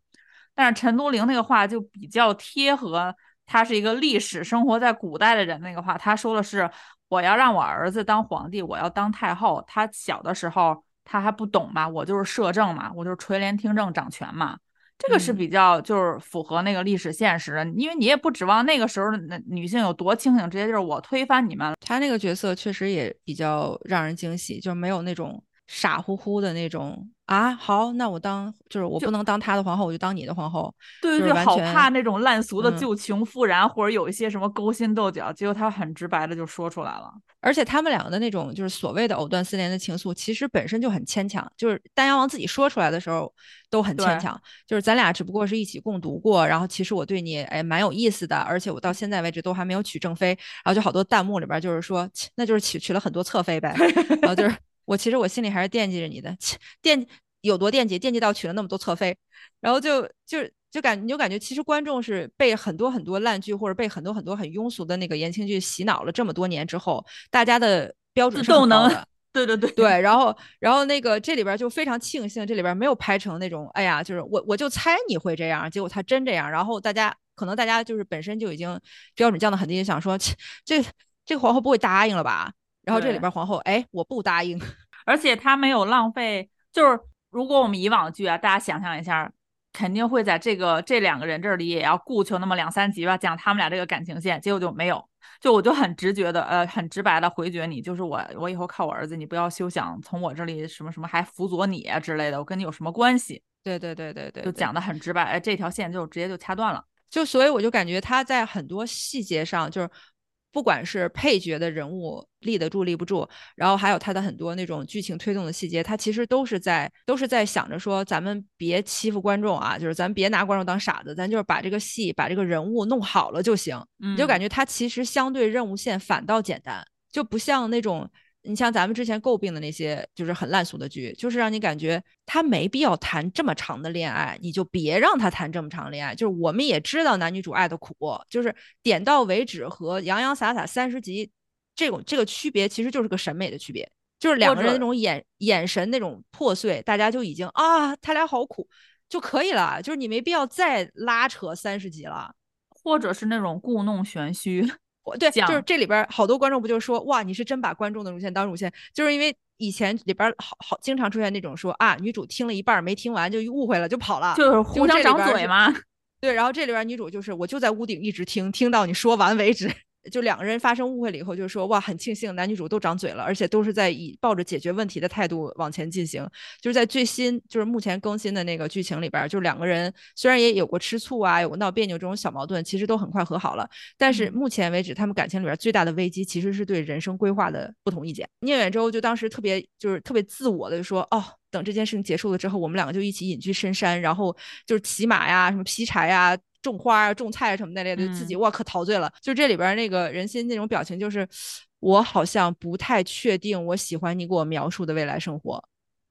但是陈都灵那个话就比较贴合，她是一个历史生活在古代的人那个话，她说的是我要让我儿子当皇帝，我要当太后。他小的时候。他还不懂嘛，我就是摄政嘛，我就是垂帘听政掌权嘛，这个是比较就是符合那个历史现实的，因为你也不指望那个时候的那女性有多清醒，直接就是我推翻你们。他那个角色确实也比较让人惊喜，就没有那种傻乎乎的那种啊，好，那我当就是我不能当他的皇后，我就当你的皇后。对对对，好怕那种烂俗的旧情复燃，或者有一些什么勾心斗角，结果他很直白的就说出来了。而且他们两个的那种就是所谓的藕断丝连的情愫，其实本身就很牵强。就是丹阳王自己说出来的时候都很牵强。就是咱俩只不过是一起共读过，然后其实我对你哎蛮有意思的，而且我到现在为止都还没有娶正妃。然后就好多弹幕里边就是说，那就是娶娶了很多侧妃呗。然后就是我其实我心里还是惦记着你的，惦有多惦记，惦记到娶了那么多侧妃。然后就就。就感你就感觉其实观众是被很多很多烂剧或者被很多很多很庸俗的那个言情剧洗脑了这么多年之后，大家的标准是高的。对对对对，然后然后那个这里边就非常庆幸这里边没有拍成那种哎呀，就是我我就猜你会这样，结果他真这样，然后大家可能大家就是本身就已经标准降得很低，想说这这个皇后不会答应了吧？然后这里边皇后哎我不答应，而且他没有浪费，就是如果我们以往的剧啊，大家想象一下。肯定会在这个这两个人这里也要顾求那么两三集吧，讲他们俩这个感情线，结果就没有，就我就很直觉的，呃，很直白的回绝你，就是我，我以后靠我儿子，你不要休想从我这里什么什么还辅佐你啊之类的，我跟你有什么关系？对对对对对，就讲的很直白，哎，这条线就直接就掐断了，就所以我就感觉他在很多细节上就是。不管是配角的人物立得住立不住，然后还有他的很多那种剧情推动的细节，他其实都是在都是在想着说，咱们别欺负观众啊，就是咱别拿观众当傻子，咱就是把这个戏把这个人物弄好了就行。你就感觉他其实相对任务线反倒简单，就不像那种。你像咱们之前诟病的那些，就是很烂俗的剧，就是让你感觉他没必要谈这么长的恋爱，你就别让他谈这么长恋爱。就是我们也知道男女主爱的苦，就是点到为止和洋洋洒洒三十集这种这个区别，其实就是个审美的区别，就是两个人那种眼眼神那种破碎，大家就已经啊，他俩好苦就可以了，就是你没必要再拉扯三十集了，或者是那种故弄玄虚。对，就是这里边好多观众不就说哇，你是真把观众的乳腺当乳腺，就是因为以前里边好好经常出现那种说啊，女主听了一半没听完就误会了就跑了，就是互相长嘴嘛。对，然后这里边女主就是我就在屋顶一直听，听到你说完为止。就两个人发生误会了以后，就说哇，很庆幸男女主都长嘴了，而且都是在以抱着解决问题的态度往前进行。就是在最新，就是目前更新的那个剧情里边，就是两个人虽然也有过吃醋啊，有过闹别扭这种小矛盾，其实都很快和好了。但是目前为止，他们感情里边最大的危机其实是对人生规划的不同意见。聂远洲就当时特别就是特别自我的就说哦，等这件事情结束了之后，我们两个就一起隐居深山，然后就是骑马呀，什么劈柴呀。种花啊，种菜什么那类的，自己哇可陶醉了。就这里边那个人心那种表情，就是我好像不太确定我喜欢你给我描述的未来生活。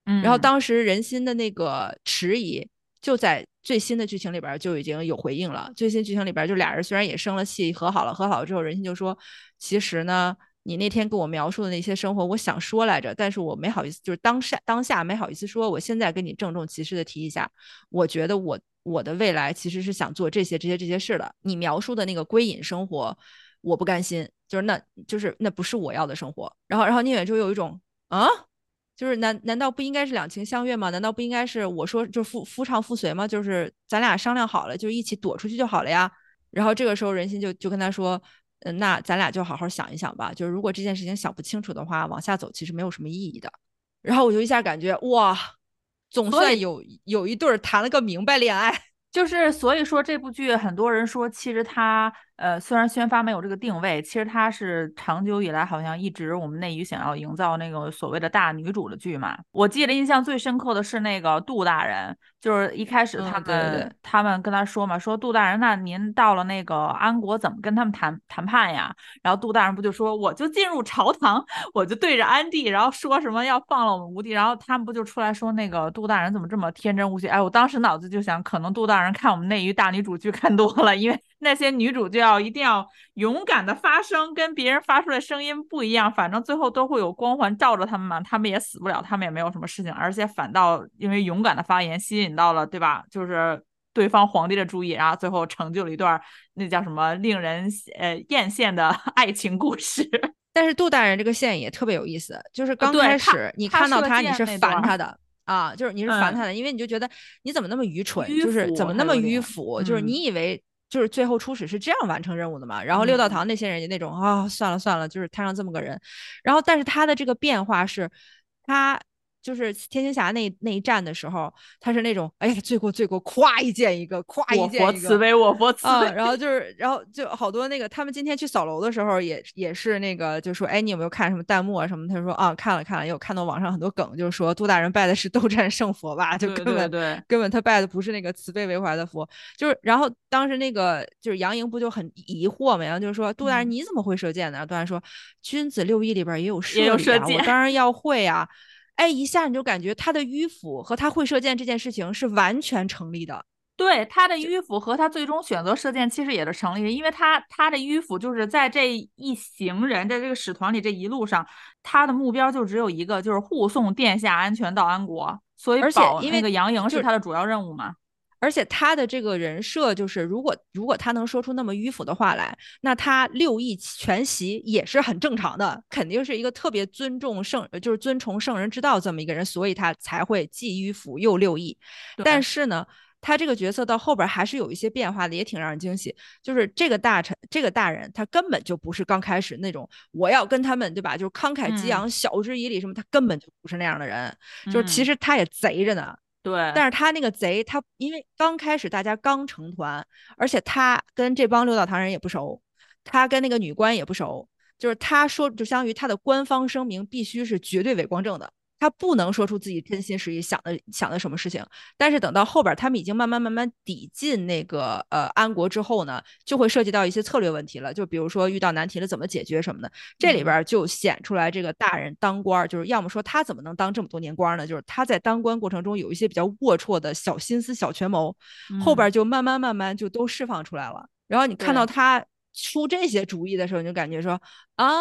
嗯，然后当时人心的那个迟疑，就在最新的剧情里边就已经有回应了。最新剧情里边就俩人虽然也生了气，和好了，和好了之后，人心就说，其实呢。你那天跟我描述的那些生活，我想说来着，但是我没好意思，就是当下当下没好意思说。我现在跟你郑重其事的提一下，我觉得我我的未来其实是想做这些这些这些事的。你描述的那个归隐生活，我不甘心，就是那就是那不是我要的生活。然后然后宁远就有一种啊，就是难难道不应该是两情相悦吗？难道不应该是我说就夫夫唱妇随吗？就是咱俩商量好了，就一起躲出去就好了呀。然后这个时候人心就就跟他说。嗯，那咱俩就好好想一想吧。就是如果这件事情想不清楚的话，往下走其实没有什么意义的。然后我就一下感觉哇，总算有有一对儿谈了个明白恋爱。就是所以说这部剧很多人说，其实它。呃，虽然宣发没有这个定位，其实它是长久以来好像一直我们内娱想要营造那个所谓的大女主的剧嘛。我记得印象最深刻的是那个杜大人，就是一开始他们他们跟他说嘛，说杜大人，那您到了那个安国怎么跟他们谈谈判呀？然后杜大人不就说，我就进入朝堂，我就对着安帝，然后说什么要放了我们吴地，然后他们不就出来说那个杜大人怎么这么天真无邪？哎，我当时脑子就想，可能杜大人看我们内娱大女主剧看多了，因为。那些女主就要一定要勇敢的发声，跟别人发出来声音不一样，反正最后都会有光环照着他们嘛，他们也死不了，他们也没有什么事情，而且反倒因为勇敢的发言吸引到了，对吧？就是对方皇帝的注意，然后最后成就了一段那叫什么令人呃艳羡的 爱情故事。但是杜大人这个线也特别有意思，就是刚开始你看到他你是烦他的啊，就是你是烦他的，因为你就觉得你怎么那么愚蠢，就是怎么那么迂腐，就是你以为。就是最后初始是这样完成任务的嘛，然后六道堂那些人就那种啊，算了算了，就是摊上这么个人，然后但是他的这个变化是，他。就是天仙侠那那一战的时候，他是那种哎呀罪过罪过，咵一剑一个，咵一剑一个，我佛慈悲，我佛慈悲。然后就是，然后就好多那个他们今天去扫楼的时候，也也是那个就说，哎，你有没有看什么弹幕啊什么？他说啊，看了看了，有看到网上很多梗，就是说杜大人拜的是斗战胜佛吧？就根本对根本他拜的不是那个慈悲为怀的佛。就是然后当时那个就是杨莹不就很疑惑嘛？然后就是说杜大人你怎么会射箭呢？杜大人说君子六艺里边也有射箭，我当然要会啊。哎，一下你就感觉他的迂腐和他会射箭这件事情是完全成立的。对，他的迂腐和他最终选择射箭其实也是成立的，因为他他的迂腐就是在这一行人在这个使团里这一路上，他的目标就只有一个，就是护送殿下安全到安国，所以保那个杨莹是他的主要任务嘛。而且他的这个人设就是，如果如果他能说出那么迂腐的话来，那他六艺全习也是很正常的，肯定是一个特别尊重圣，就是尊崇圣人之道这么一个人，所以他才会既迂腐又六艺。但是呢，他这个角色到后边还是有一些变化的，也挺让人惊喜。就是这个大臣，这个大人，他根本就不是刚开始那种我要跟他们对吧，就是慷慨激昂、晓之以理什么，他根本就不是那样的人。就是其实他也贼着呢。对，但是他那个贼，他因为刚开始大家刚成团，而且他跟这帮六道堂人也不熟，他跟那个女官也不熟，就是他说，就相当于他的官方声明必须是绝对伪光正的。他不能说出自己真心实意想的想的什么事情，但是等到后边他们已经慢慢慢慢抵近那个呃安国之后呢，就会涉及到一些策略问题了。就比如说遇到难题了怎么解决什么的，这里边就显出来这个大人当官，就是要么说他怎么能当这么多年官呢？就是他在当官过程中有一些比较龌龊的小心思、小权谋，后边就慢慢慢慢就都释放出来了。然后你看到他出这些主意的时候，你就感觉说啊，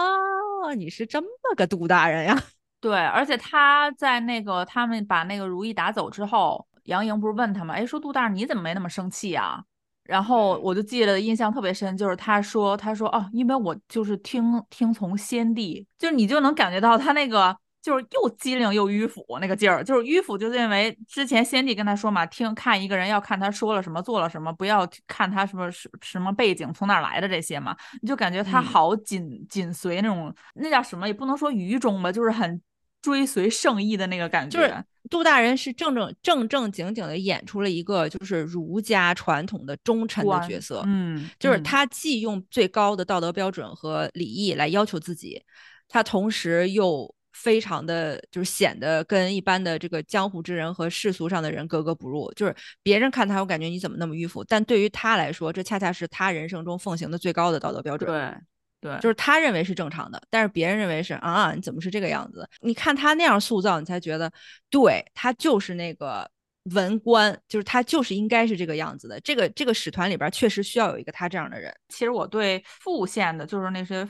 你是这么个杜大人呀。对，而且他在那个他们把那个如意打走之后，杨莹不是问他吗？哎，说杜大人你怎么没那么生气啊？然后我就记得印象特别深，就是他说他说哦，因为我就是听听从先帝，就是你就能感觉到他那个就是又机灵又迂腐那个劲儿，就是迂腐就是因为之前先帝跟他说嘛，听看一个人要看他说了什么做了什么，不要看他什么什什么背景从哪来的这些嘛，你就感觉他好紧紧随那种那叫什么也不能说愚忠吧，就是很。追随圣意的那个感觉，就是杜大人是正正正正经经的演出了一个就是儒家传统的忠臣的角色，嗯，就是他既用最高的道德标准和礼义来要求自己，他同时又非常的就是显得跟一般的这个江湖之人和世俗上的人格格不入，就是别人看他，我感觉你怎么那么迂腐，但对于他来说，这恰恰是他人生中奉行的最高的道德标准。对。对，就是他认为是正常的，但是别人认为是啊，你怎么是这个样子？你看他那样塑造，你才觉得，对他就是那个文官，就是他就是应该是这个样子的。这个这个使团里边确实需要有一个他这样的人。其实我对副线的，就是那些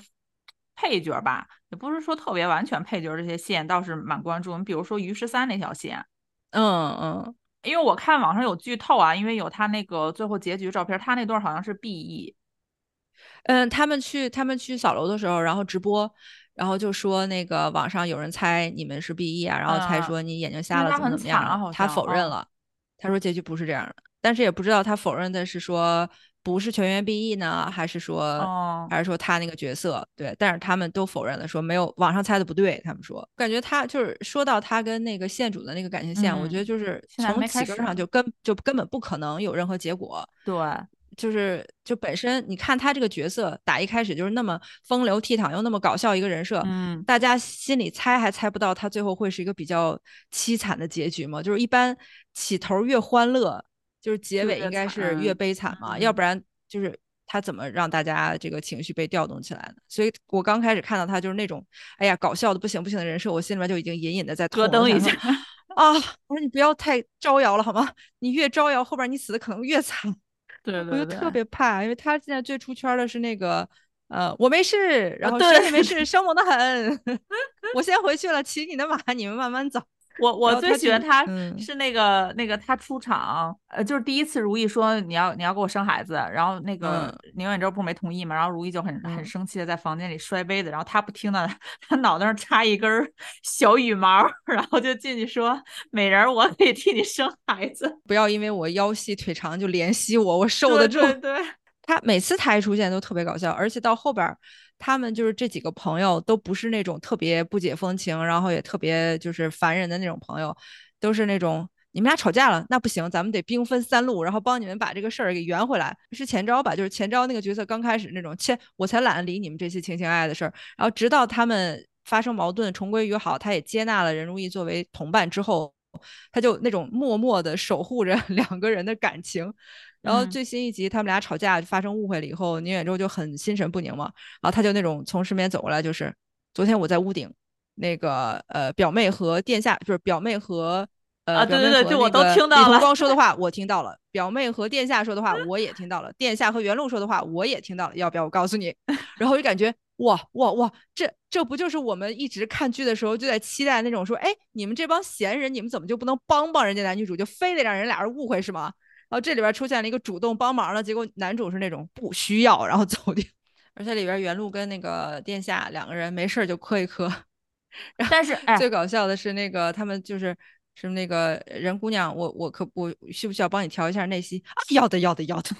配角吧，也不是说特别完全配角这些线倒是蛮关注。你比如说于十三那条线，嗯嗯，因为我看网上有剧透啊，因为有他那个最后结局照片，他那段好像是 B E。嗯，他们去他们去扫楼的时候，然后直播，然后就说那个网上有人猜你们是 B E 啊，然后猜说你眼睛瞎了怎么怎么样，他否认了，他说结局不是这样的，但是也不知道他否认的是说不是全员 B E 呢，还是说还是说他那个角色对，但是他们都否认了，说没有网上猜的不对，他们说。感觉他就是说到他跟那个线主的那个感情线，我觉得就是从起根上就根就根本不可能有任何结果，对。就是就本身，你看他这个角色打一开始就是那么风流倜傥又那么搞笑一个人设，嗯，大家心里猜还猜不到他最后会是一个比较凄惨的结局嘛？就是一般起头越欢乐，就是结尾应该是越悲惨嘛，要不然就是他怎么让大家这个情绪被调动起来呢？所以我刚开始看到他就是那种哎呀搞笑的不行不行的人设，我心里面就已经隐隐的在咯噔一下啊！我说你不要太招摇了好吗？你越招摇，后边你死的可能越惨。对，我就特别怕，因为他现在最出圈的是那个，呃，我没事，然后谁也没事，生猛的很。我先回去了，骑你的马，你们慢慢走。我我最喜欢他是那个那个他出场，呃，就是第一次如意说你要你要给我生孩子，然后那个宁远舟不是没同意嘛，然后如意就很很生气的在房间里摔杯子，然后他不听的，他脑袋上插一根小羽毛，然后就进去说美人，我可以替你生孩子，不要因为我腰细腿长就怜惜我，我受得住。对，他每次他一出现都特别搞笑，而且到后边。他们就是这几个朋友，都不是那种特别不解风情，然后也特别就是烦人的那种朋友，都是那种你们俩吵架了，那不行，咱们得兵分三路，然后帮你们把这个事儿给圆回来。是前招吧？就是前招那个角色刚开始那种，切，我才懒得理你们这些情情爱爱的事儿。然后直到他们发生矛盾，重归于好，他也接纳了任如意作为同伴之后，他就那种默默的守护着 两个人的感情。然后最新一集他们俩吵架发生误会了以后，宁远舟就很心神不宁嘛，然后他就那种从身边走过来，就是昨天我在屋顶，那个呃表妹和殿下就是表妹和呃对对对，就我都听到了。李同光说的 话我听到了，表妹和殿下说的话我也听到了，殿下和袁璐说的话我也听到了，要不要我告诉你？然后我就感觉哇哇哇，这这不就是我们一直看剧的时候就在期待那种说，哎，你们这帮闲人，你们怎么就不能帮帮人家男女主，就非得让人俩人误会是吗？然后这里边出现了一个主动帮忙的，结果男主是那种不需要，然后走掉。而且里边原路跟那个殿下两个人没事就磕一磕。但是 最搞笑的是那个他们就是是那个人姑娘，我我可我需不需要帮你调一下内心啊？要的要的要的。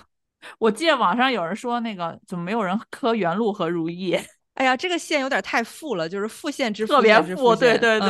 我记得网上有人说那个怎么没有人磕原路和如意？哎呀，这个线有点太富了，就是副线之特别富，对对对对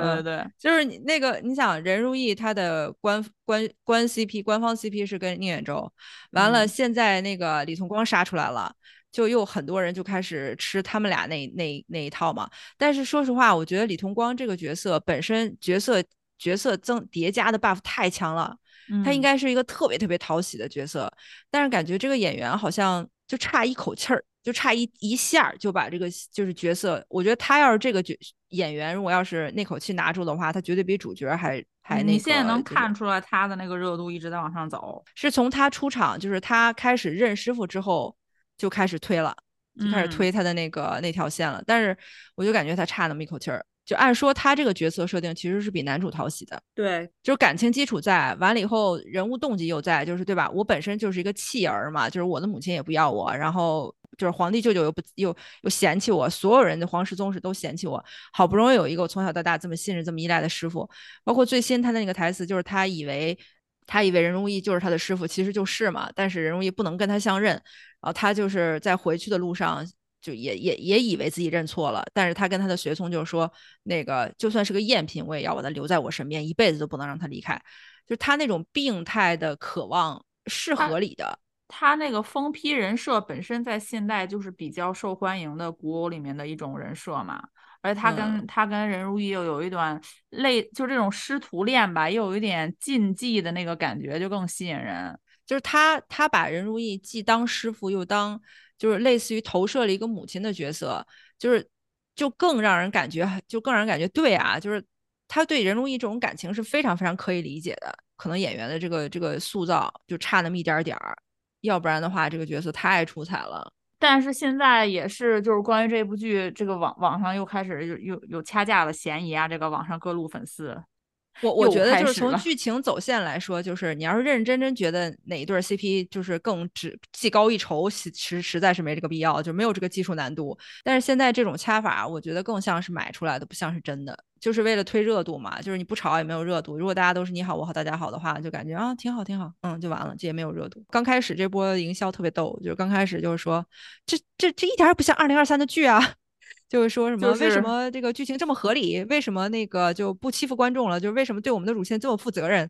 对对对，就是你那个，你想任如意她的官官官 CP，官方 CP 是跟宁远舟，完了现在那个李同光杀出来了，就又很多人就开始吃他们俩那那那一套嘛。但是说实话，我觉得李同光这个角色本身角色角色增叠加的 buff 太强了，他应该是一个特别特别讨喜的角色，但是感觉这个演员好像就差一口气儿。就差一一下就把这个就是角色，我觉得他要是这个角演员，如果要是那口气拿住的话，他绝对比主角还还那个。你现在能看出来他的那个热度一直在往上走，是从他出场，就是他开始认师傅之后就开始推了，就开始推他的那个那条线了。但是我就感觉他差那么一口气儿。就按说他这个角色设定其实是比男主讨喜的，对，就是感情基础在，完了以后人物动机又在，就是对吧？我本身就是一个弃儿嘛，就是我的母亲也不要我，然后就是皇帝舅舅又不又又嫌弃我，所有人的皇室宗室都嫌弃我，好不容易有一个我从小到大这么信任、这么依赖的师傅，包括最新他的那个台词，就是他以为他以为任如意就是他的师傅，其实就是嘛，但是任如意不能跟他相认，然后他就是在回去的路上。就也也也以为自己认错了，但是他跟他的随从就说，那个就算是个赝品，我也要把他留在我身边，一辈子都不能让他离开。就他那种病态的渴望是合理的。他那个疯批人设本身在现代就是比较受欢迎的古偶里面的一种人设嘛，而且他跟他跟任如意又有一段类，就这种师徒恋吧，又有一点禁忌的那个感觉，就更吸引人。就是他他把任如意既当师傅又当。就是类似于投射了一个母亲的角色，就是就更让人感觉，就更让人感觉对啊，就是他对任如意这种感情是非常非常可以理解的，可能演员的这个这个塑造就差那么一点点儿，要不然的话，这个角色太出彩了。但是现在也是，就是关于这部剧，这个网网上又开始有有有掐架的嫌疑啊，这个网上各路粉丝。我我觉得就是从剧情走线来说，就是你要是认认真真觉得哪一对 CP 就是更值技高一筹，实实在是没这个必要，就没有这个技术难度。但是现在这种掐法，我觉得更像是买出来的，不像是真的，就是为了推热度嘛。就是你不炒也没有热度。如果大家都是你好我好大家好的话，就感觉啊挺好挺好，嗯就完了，这也没有热度。刚开始这波营销特别逗，就是刚开始就是说这这这一点也不像二零二三的剧啊。就是说什么？为什么这个剧情这么合理？为什么那个就不欺负观众了？就是为什么对我们的乳腺这么负责任？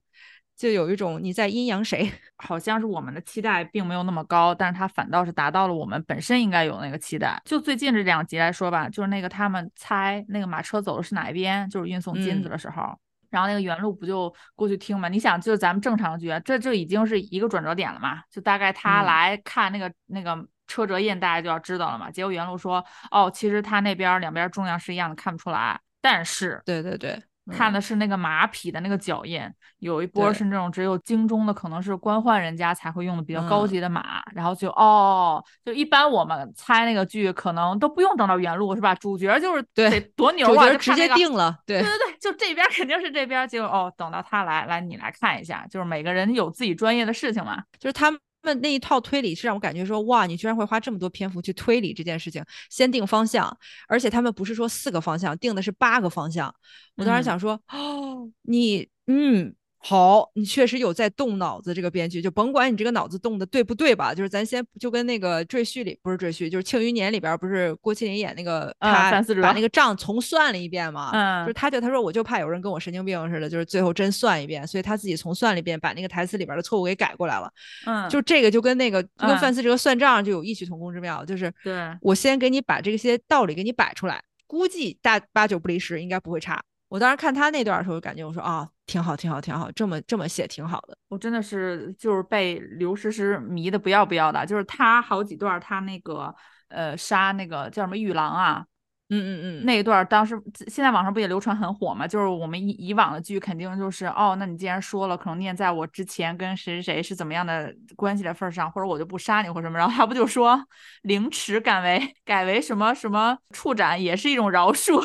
就有一种你在阴阳谁？好像是我们的期待并没有那么高，但是它反倒是达到了我们本身应该有那个期待。就最近这两集来说吧，就是那个他们猜那个马车走的是哪一边，就是运送金子的时候，然后那个原路不就过去听嘛？你想，就是咱们正常剧，这就已经是一个转折点了嘛？就大概他来看那个那个。车辙印大家就要知道了嘛。结果原路说，哦，其实他那边两边重量是一样的，看不出来。但是，对对对，看的是那个马匹的那个脚印，有一波是那种只有京中的，可能是官宦人家才会用的比较高级的马。然后就哦，就一般我们猜那个剧可能都不用等到原路是吧？主角就是得多牛啊，就直接定了。对对对，就这边肯定是这边。结果哦，等到他来，来你来看一下，就是每个人有自己专业的事情嘛，就是他们。们那一套推理是让我感觉说，哇，你居然会花这么多篇幅去推理这件事情，先定方向，而且他们不是说四个方向，定的是八个方向。我当时想说，哦，你，嗯。好，你确实有在动脑子，这个编剧就甭管你这个脑子动的对不对吧，就是咱先就跟那个赘婿里不是赘婿，就是庆余年里边不是郭麒麟演那个他把那个账重算了一遍嘛，嗯，就是他就他说我就怕有人跟我神经病似的，就是最后真算一遍，所以他自己重算了一遍，把那个台词里边的错误给改过来了，嗯，就这个就跟那个就跟范思哲算账就有异曲同工之妙，就是对。我先给你把这些道理给你摆出来，估计大八九不离十，应该不会差。我当时看他那段的时候，感觉我说啊，挺好，挺好，挺好，这么这么写挺好的。我真的是就是被刘诗诗迷的不要不要的，就是她好几段她那个呃杀那个叫什么玉郎啊。嗯嗯嗯，那一段当时现在网上不也流传很火嘛？就是我们以以往的剧肯定就是哦，那你既然说了，可能念在我之前跟谁谁谁是怎么样的关系的份上，或者我就不杀你或什么。然后他不就说凌迟改为改为什么什么处斩也是一种饶恕？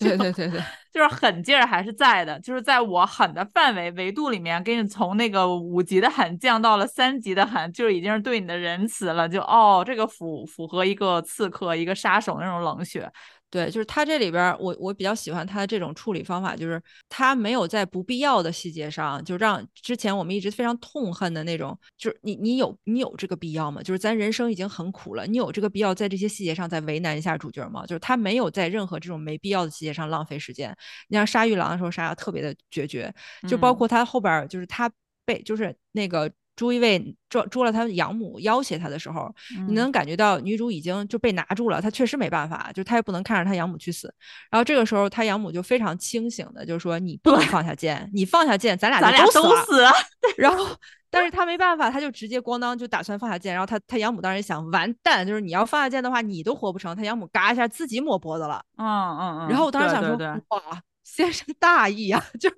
对对对对，就是狠劲儿还是在的，就是在我狠的范围维度里面，给你从那个五级的狠降到了三级的狠，就已经是对你的仁慈了。就哦，这个符符合一个刺客一个杀手那种冷血。对，就是他这里边，我我比较喜欢他的这种处理方法，就是他没有在不必要的细节上，就让之前我们一直非常痛恨的那种，就是你你有你有这个必要吗？就是咱人生已经很苦了，你有这个必要在这些细节上再为难一下主角吗？就是他没有在任何这种没必要的细节上浪费时间。你像杀玉郎的时候杀的特别的决绝，就包括他后边就是他被就是那个。朱一卫捉捉了他养母要挟他的时候，你能感觉到女主已经就被拿住了，她确实没办法，就她也不能看着她养母去死。然后这个时候，她养母就非常清醒的就说：“你不能放下剑，你放下剑，咱俩咱俩都死。”然后，但是他没办法，他就直接咣当就打算放下剑。然后他他养母当时想，完蛋，就是你要放下剑的话，你都活不成。他养母嘎一下自己抹脖子了。嗯嗯嗯。然后我当时想说，哇，先生大义啊，就是。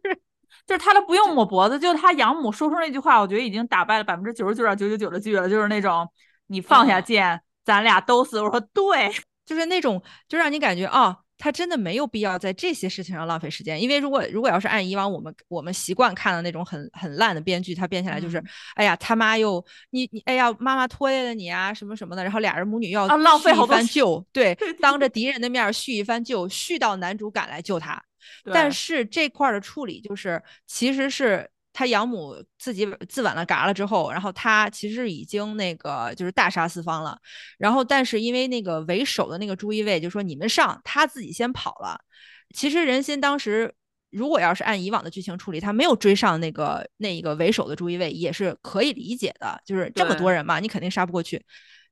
就是他都不用抹脖子，就他养母说出那句话，我觉得已经打败了百分之九十九点九九九的剧了。就是那种你放下剑，咱俩都死。我说对，就是那种就让你感觉啊，他真的没有必要在这些事情上浪费时间。因为如果如果要是按以往我们我们习惯看的那种很很烂的编剧，他编下来就是，哎呀他妈又你你哎呀妈妈拖累了你啊什么什么的，然后俩人母女要浪费一番救，对，当着敌人的面叙一番救，叙到男主赶来救他。但是这块的处理就是，其实是他养母自己自刎了嘎了之后，然后他其实已经那个就是大杀四方了，然后但是因为那个为首的那个朱一卫就说你们上，他自己先跑了。其实人心当时如果要是按以往的剧情处理，他没有追上那个那一个为首的朱一卫也是可以理解的，就是这么多人嘛，你肯定杀不过去。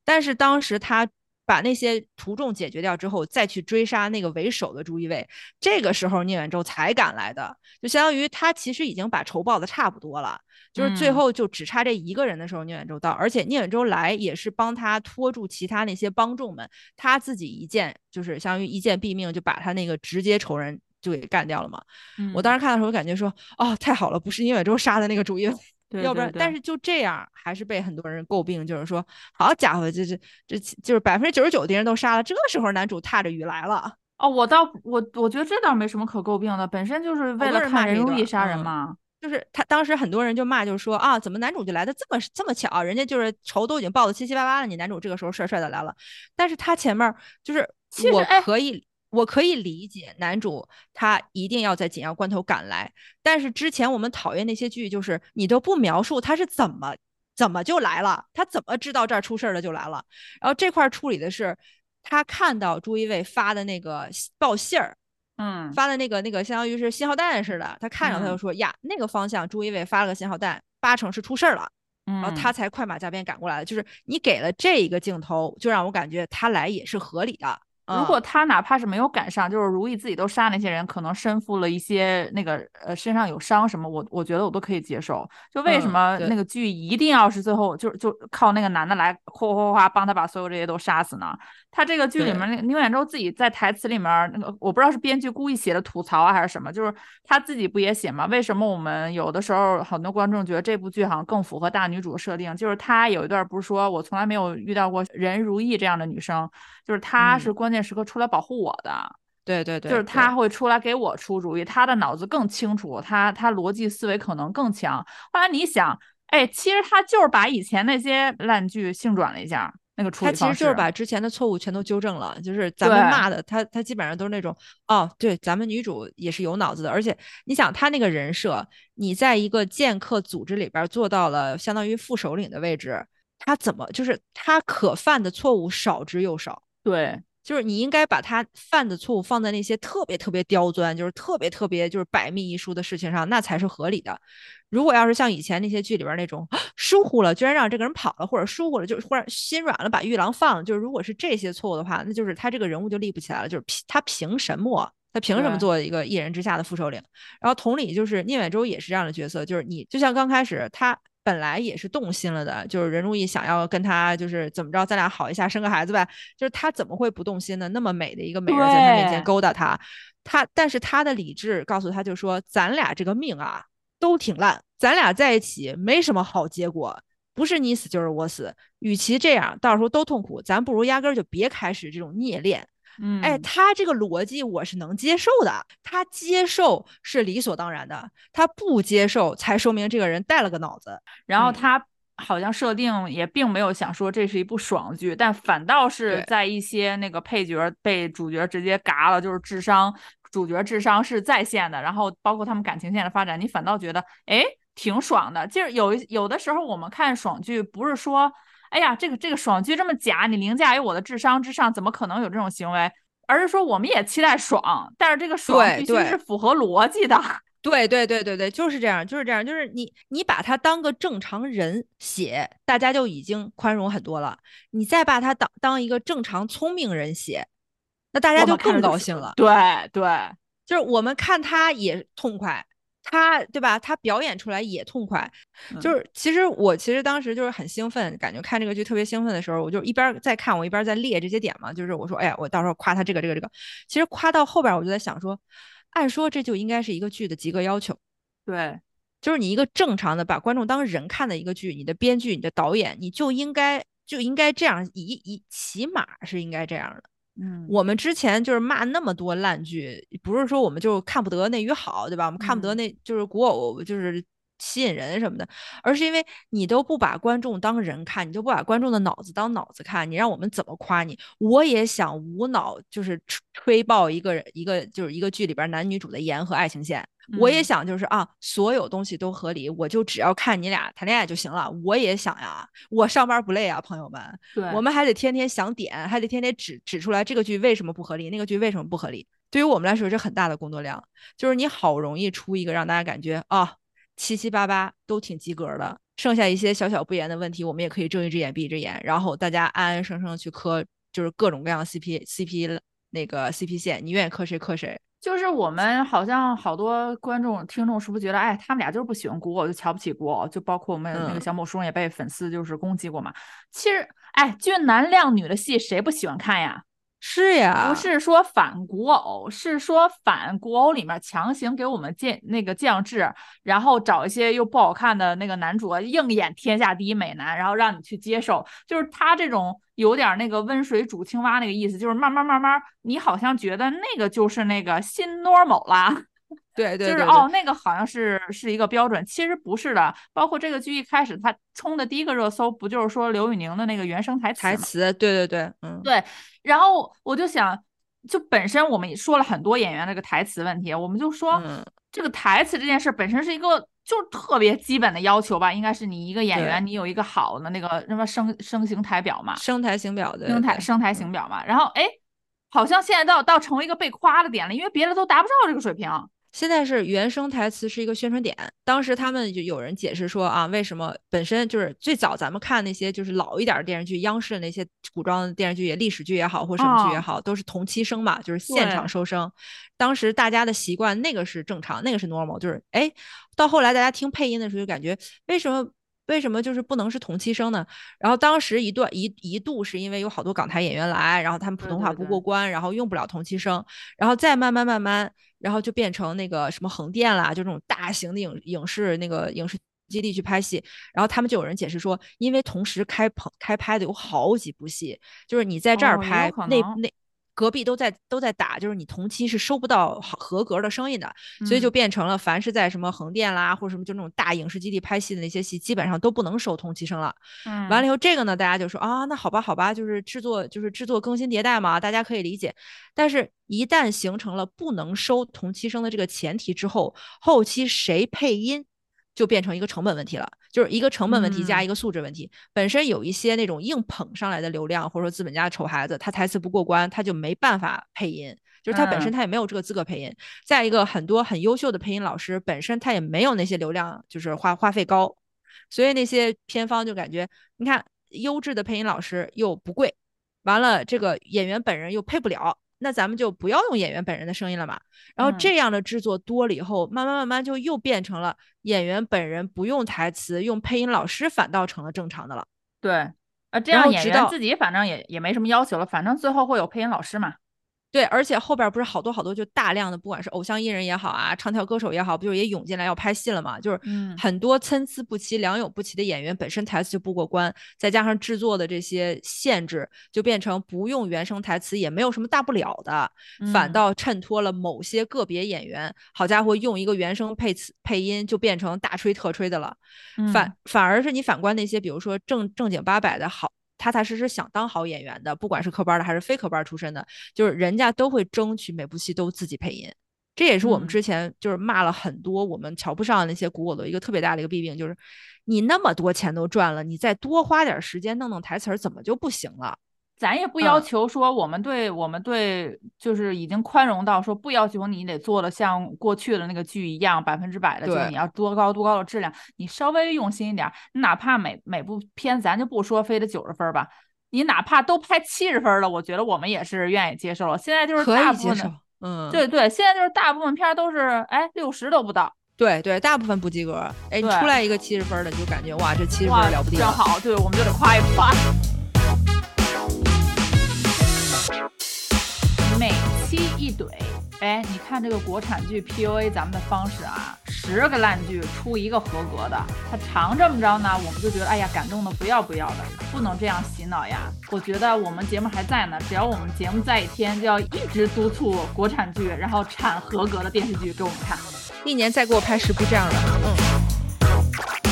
但是当时他。把那些徒众解决掉之后，再去追杀那个为首的朱一卫，这个时候聂远舟才赶来的，就相当于他其实已经把仇报的差不多了，就是最后就只差这一个人的时候，聂远舟到，而且聂远舟来也是帮他拖住其他那些帮众们，他自己一剑就是相当于一剑毙命，就把他那个直接仇人就给干掉了嘛。嗯我当时看的时候，感觉说，哦，太好了，不是聂远周杀的那个主因，对要不然，对对但是就这样，还是被很多人诟病，就是说，好家伙，这这这就是百分之九十九的人都杀了，这个时候男主踏着雨来了。哦，我倒我我觉得这倒没什么可诟病的，本身就是为了看人骂看任如意杀人嗯嘛。就是他当时很多人就骂，就是说啊，怎么男主就来的这么这么巧？人家就是仇都已经报的七七八八了，你男主这个时候帅帅的来了。但是他前面儿就是我其实我可以我可以理解男主他一定要在紧要关头赶来，但是之前我们讨厌那些剧，就是你都不描述他是怎么怎么就来了，他怎么知道这儿出事儿了就来了。然后这块儿处理的是他看到朱一卫发的那个报信儿。嗯，发的那个那个相当于是信号弹似的，他看着他就嗯说、呀，那个方向朱一卫发了个信号弹，八成是出事儿了，然后嗯他才快马加鞭赶过来的。就是你给了这一个镜头，就让我感觉他来也是合理的。如果嗯他哪怕是没有赶上，就是如意自己都杀那些人，可能身负了一些那个呃身上有伤什么，我我觉得我都可以接受。就为什么那个剧一定要是最后就就靠那个男的来哗哗哗帮他把所有这些都杀死呢？他这个剧里面那个宁远舟自己在台词里面那个我不知道是编剧故意写的吐槽啊还是什么，就是他自己不也写吗？为什么我们有的时候很多观众觉得这部剧好像更符合大女主设定？就是他有一段不是说我从来没有遇到过任如意这样的女生，就是她是嗯关键时刻出来保护我的，对对对，就是他会出来给我出主意，他的脑子更清楚，他他逻辑思维可能更强。后来你想，哎，其实他就是把以前那些烂剧性转了一下，那个处他理方式。其实就是把之前的错误全都纠正了，就是咱们骂的他，他基本上都是那种哦，对，咱们女主也是有脑子的，而且你想他那个人设，你在一个剑客组织里边做到了相当于副首领的位置，他怎么就是他可犯的错误少之又少，对，就是你应该把他犯的错误放在那些特别特别刁钻，就是特别特别就是百密一疏的事情上，那才是合理的。如果要是像以前那些剧里边那种疏忽了，居然让这个人跑了，或者疏忽了，就是忽然心软了把玉郎放了，就是如果是这些错误的话，那就是他这个人物就立不起来了，就是凭他凭什么？他凭什么做一个一人之下的副首领？然后同理，就是聂远舟也是这样的角色，就是你就像刚开始他本来也是动心了的，就是任如意想要跟他就是怎么着，咱俩好一下，生个孩子呗。就是他怎么会不动心呢？那么美的一个美人在他面前勾搭他，他但是他的理智告诉他就说，咱俩这个命啊都挺烂，咱俩在一起没什么好结果。不是你死就是我死，与其这样，到时候都痛苦，咱不如压根儿就别开始这种孽恋。嗯，哎，他这个逻辑我是能接受的，他接受是理所当然的，他不接受才说明这个人带了个脑子。嗯然后他好像设定也并没有想说这是一部爽剧，但反倒是在一些那个配角被主角直接嘎了，就是智商主角智商是在线的，然后包括他们感情线的发展，你反倒觉得哎挺爽的。就是有有的时候我们看爽剧，不是说哎呀这个这个爽剧这么假，你凌驾于我的智商之上，怎么可能有这种行为？而是说我们也期待爽，但是这个爽必须是符合逻辑的。对对对对对，就是这样，就是这样，就是你你把他当个正常人写，大家就已经宽容很多了。你再把他当当一个正常聪明人写，那大家就更高兴了。对对，就是我们看他也痛快，他对吧？他表演出来也痛快。就嗯是其实我其实当时就是很兴奋，感觉看这个剧特别兴奋的时候，我就一边儿在看，我一边儿在列这些点嘛。就是我说，哎呀，我到时候夸他这个这个这个。其实夸到后边儿，我就在想说，按说这就应该是一个剧的及格要求。对，就是你一个正常的把观众当人看的一个剧，你的编剧、你的导演，你就应该就应该这样，一一起码是应该这样的。嗯，我们之前就是骂那么多烂剧，不是说我们就看不得那鱼好，对吧？我们看不得嗯那就是古偶就是吸引人什么的，而是因为你都不把观众当人看，你都不把观众的脑子当脑子看，你让我们怎么夸你？我也想无脑就是吹吹爆一个人一个就是一个剧里边男女主的颜和爱情线。我也嗯想就是啊，所有东西都合理，我就只要看你俩谈恋爱就行了。我也想呀，我上班不累啊，朋友们。对，我们还得天天想点，还得天天指指出来这个剧为什么不合理，那个剧为什么不合理。对于我们来说，这很大的工作量，就是你好容易出一个让大家感觉啊七七八八都挺及格的，剩下一些小小不严的问题，我们也可以睁一只眼闭一只眼，然后大家安安生生的去磕，就是各种各样的 CP CP 那个 CP 线，你愿意磕谁磕谁。就是我们好像好多观众听众是不是觉得，哎，他们俩就是不喜欢古偶，就瞧不起古偶，就包括我们那个嗯小某书也被粉丝就是攻击过嘛。其实，哎，俊男靓女的戏谁不喜欢看呀？是呀，不是说反古偶，是说反古偶里面强行给我们建那个降智，然后找一些又不好看的那个男主硬演天下第一美男，然后让你去接受，就是他这种有点那个温水煮青蛙那个意思，就是慢慢慢慢，你好像觉得那个就是那个新 normal 啦。对对，就是哦，那个好像是是一个标准，其实不是的。包括这个剧一开始，他冲的第一个热搜，不就是说刘宇宁的那个原声台词？台词，对对对，嗯，对。然后我就想，就本身我们也说了很多演员那个台词问题，我们就说这个台词这件事本身是一个就是特别基本的要求吧，应该是你一个演员，你有一个好的那个什么声声形台表嘛，声台形表的声台声台形表嘛。然后哎，好像现在到到成为一个被夸的点了，因为别的都达不到这个水平。现在是原声台词是一个宣传点，当时他们就有人解释说啊，为什么本身就是最早咱们看那些就是老一点的电视剧，央视的那些古装电视剧也历史剧也好或什么剧也好，都是同期声嘛，就是现场收声。当时大家的习惯那个是正常，那个是 normal，就是哎，到后来大家听配音的时候就感觉为什么？为什么就是不能是同期声呢？然后当时一段一一度是因为有好多港台演员来，然后他们普通话不过关，然后用不了同期声，然后再慢慢慢慢，然后就变成那个什么横店啦，就这种大型的影影视那个影视基地去拍戏，然后他们就有人解释说，因为同时开棚开拍的有好几部戏，就是你在这儿拍那那。隔壁都在都在打，就是你同期是收不到合合格的声音的，所以就变成了凡是在什么横店啦或者什么就那种大影视基地拍戏的那些戏，基本上都不能收同期声了。嗯，完了以后这个呢，大家就说啊，那好吧好吧，就是制作就是制作更新迭代嘛，大家可以理解。但是，一旦形成了不能收同期声的这个前提之后，后期谁配音？就变成一个成本问题了，就是一个成本问题加一个素质问题。本身有一些那种硬捧上来的流量，或者说资本家的丑孩子，他台词不过关，他就没办法配音，就是他本身他也没有这个资格配音。再一个，很多很优秀的配音老师本身他也没有那些流量，就是花花费高，所以那些片方就感觉，你看优质的配音老师又不贵，完了这个演员本人又配不了。那咱们就不要用演员本人的声音了嘛。然后这样的制作多了以后，慢慢慢慢就又变成了演员本人不用台词，用配音老师反倒成了正常的了。对，啊，这样演员自己反正也也没什么要求了，反正最后会有配音老师嘛。对，而且后边不是好多好多就大量的，不管是偶像艺人也好啊，唱跳歌手也好，不就也涌进来要拍戏了嘛？就是很多参差不齐、良莠不齐的演员本身台词就不过关，再加上制作的这些限制，就变成不用原声台词也没有什么大不了的，反倒衬托了某些个别演员。好家伙，用一个原声配词配音就变成大吹特吹的了，反反而是你反观那些比如说正正经八百的好。踏踏实实想当好演员的，不管是科班的还是非科班出身的，就是人家都会争取每部戏都自己配音。这也是我们之前就是骂了很多我们瞧不上那些古偶的一个特别大的一个弊病，就是你那么多钱都赚了，你再多花点时间弄弄台词儿，怎么就不行了？咱也不要求说，我们对我们对就是已经宽容到说不要求你得做的像过去的那个剧一样百分之百的，就是你要多高多高的质量，你稍微用心一点，你哪怕每每部片咱就不说非得九十分吧，你哪怕都拍七十分了，我觉得我们也是愿意接受了。现在就是大部分，嗯，对对，现在就是大部分片都是哎六十都不到，对对，大部分不及格。哎，你出来一个七十分的，你就感觉哇，这七十分了不得，正好，对，我们就得夸一夸。每期一怼，哎，你看这个国产剧 PUA 咱们的方式啊，十个烂剧出一个合格的，他常这么着呢，我们就觉得哎呀感动的不要不要的，不能这样洗脑呀。我觉得我们节目还在呢，只要我们节目在一天，就要一直督促国产剧，然后产合格的电视剧给我们看，一年再给我拍十部这样的，嗯。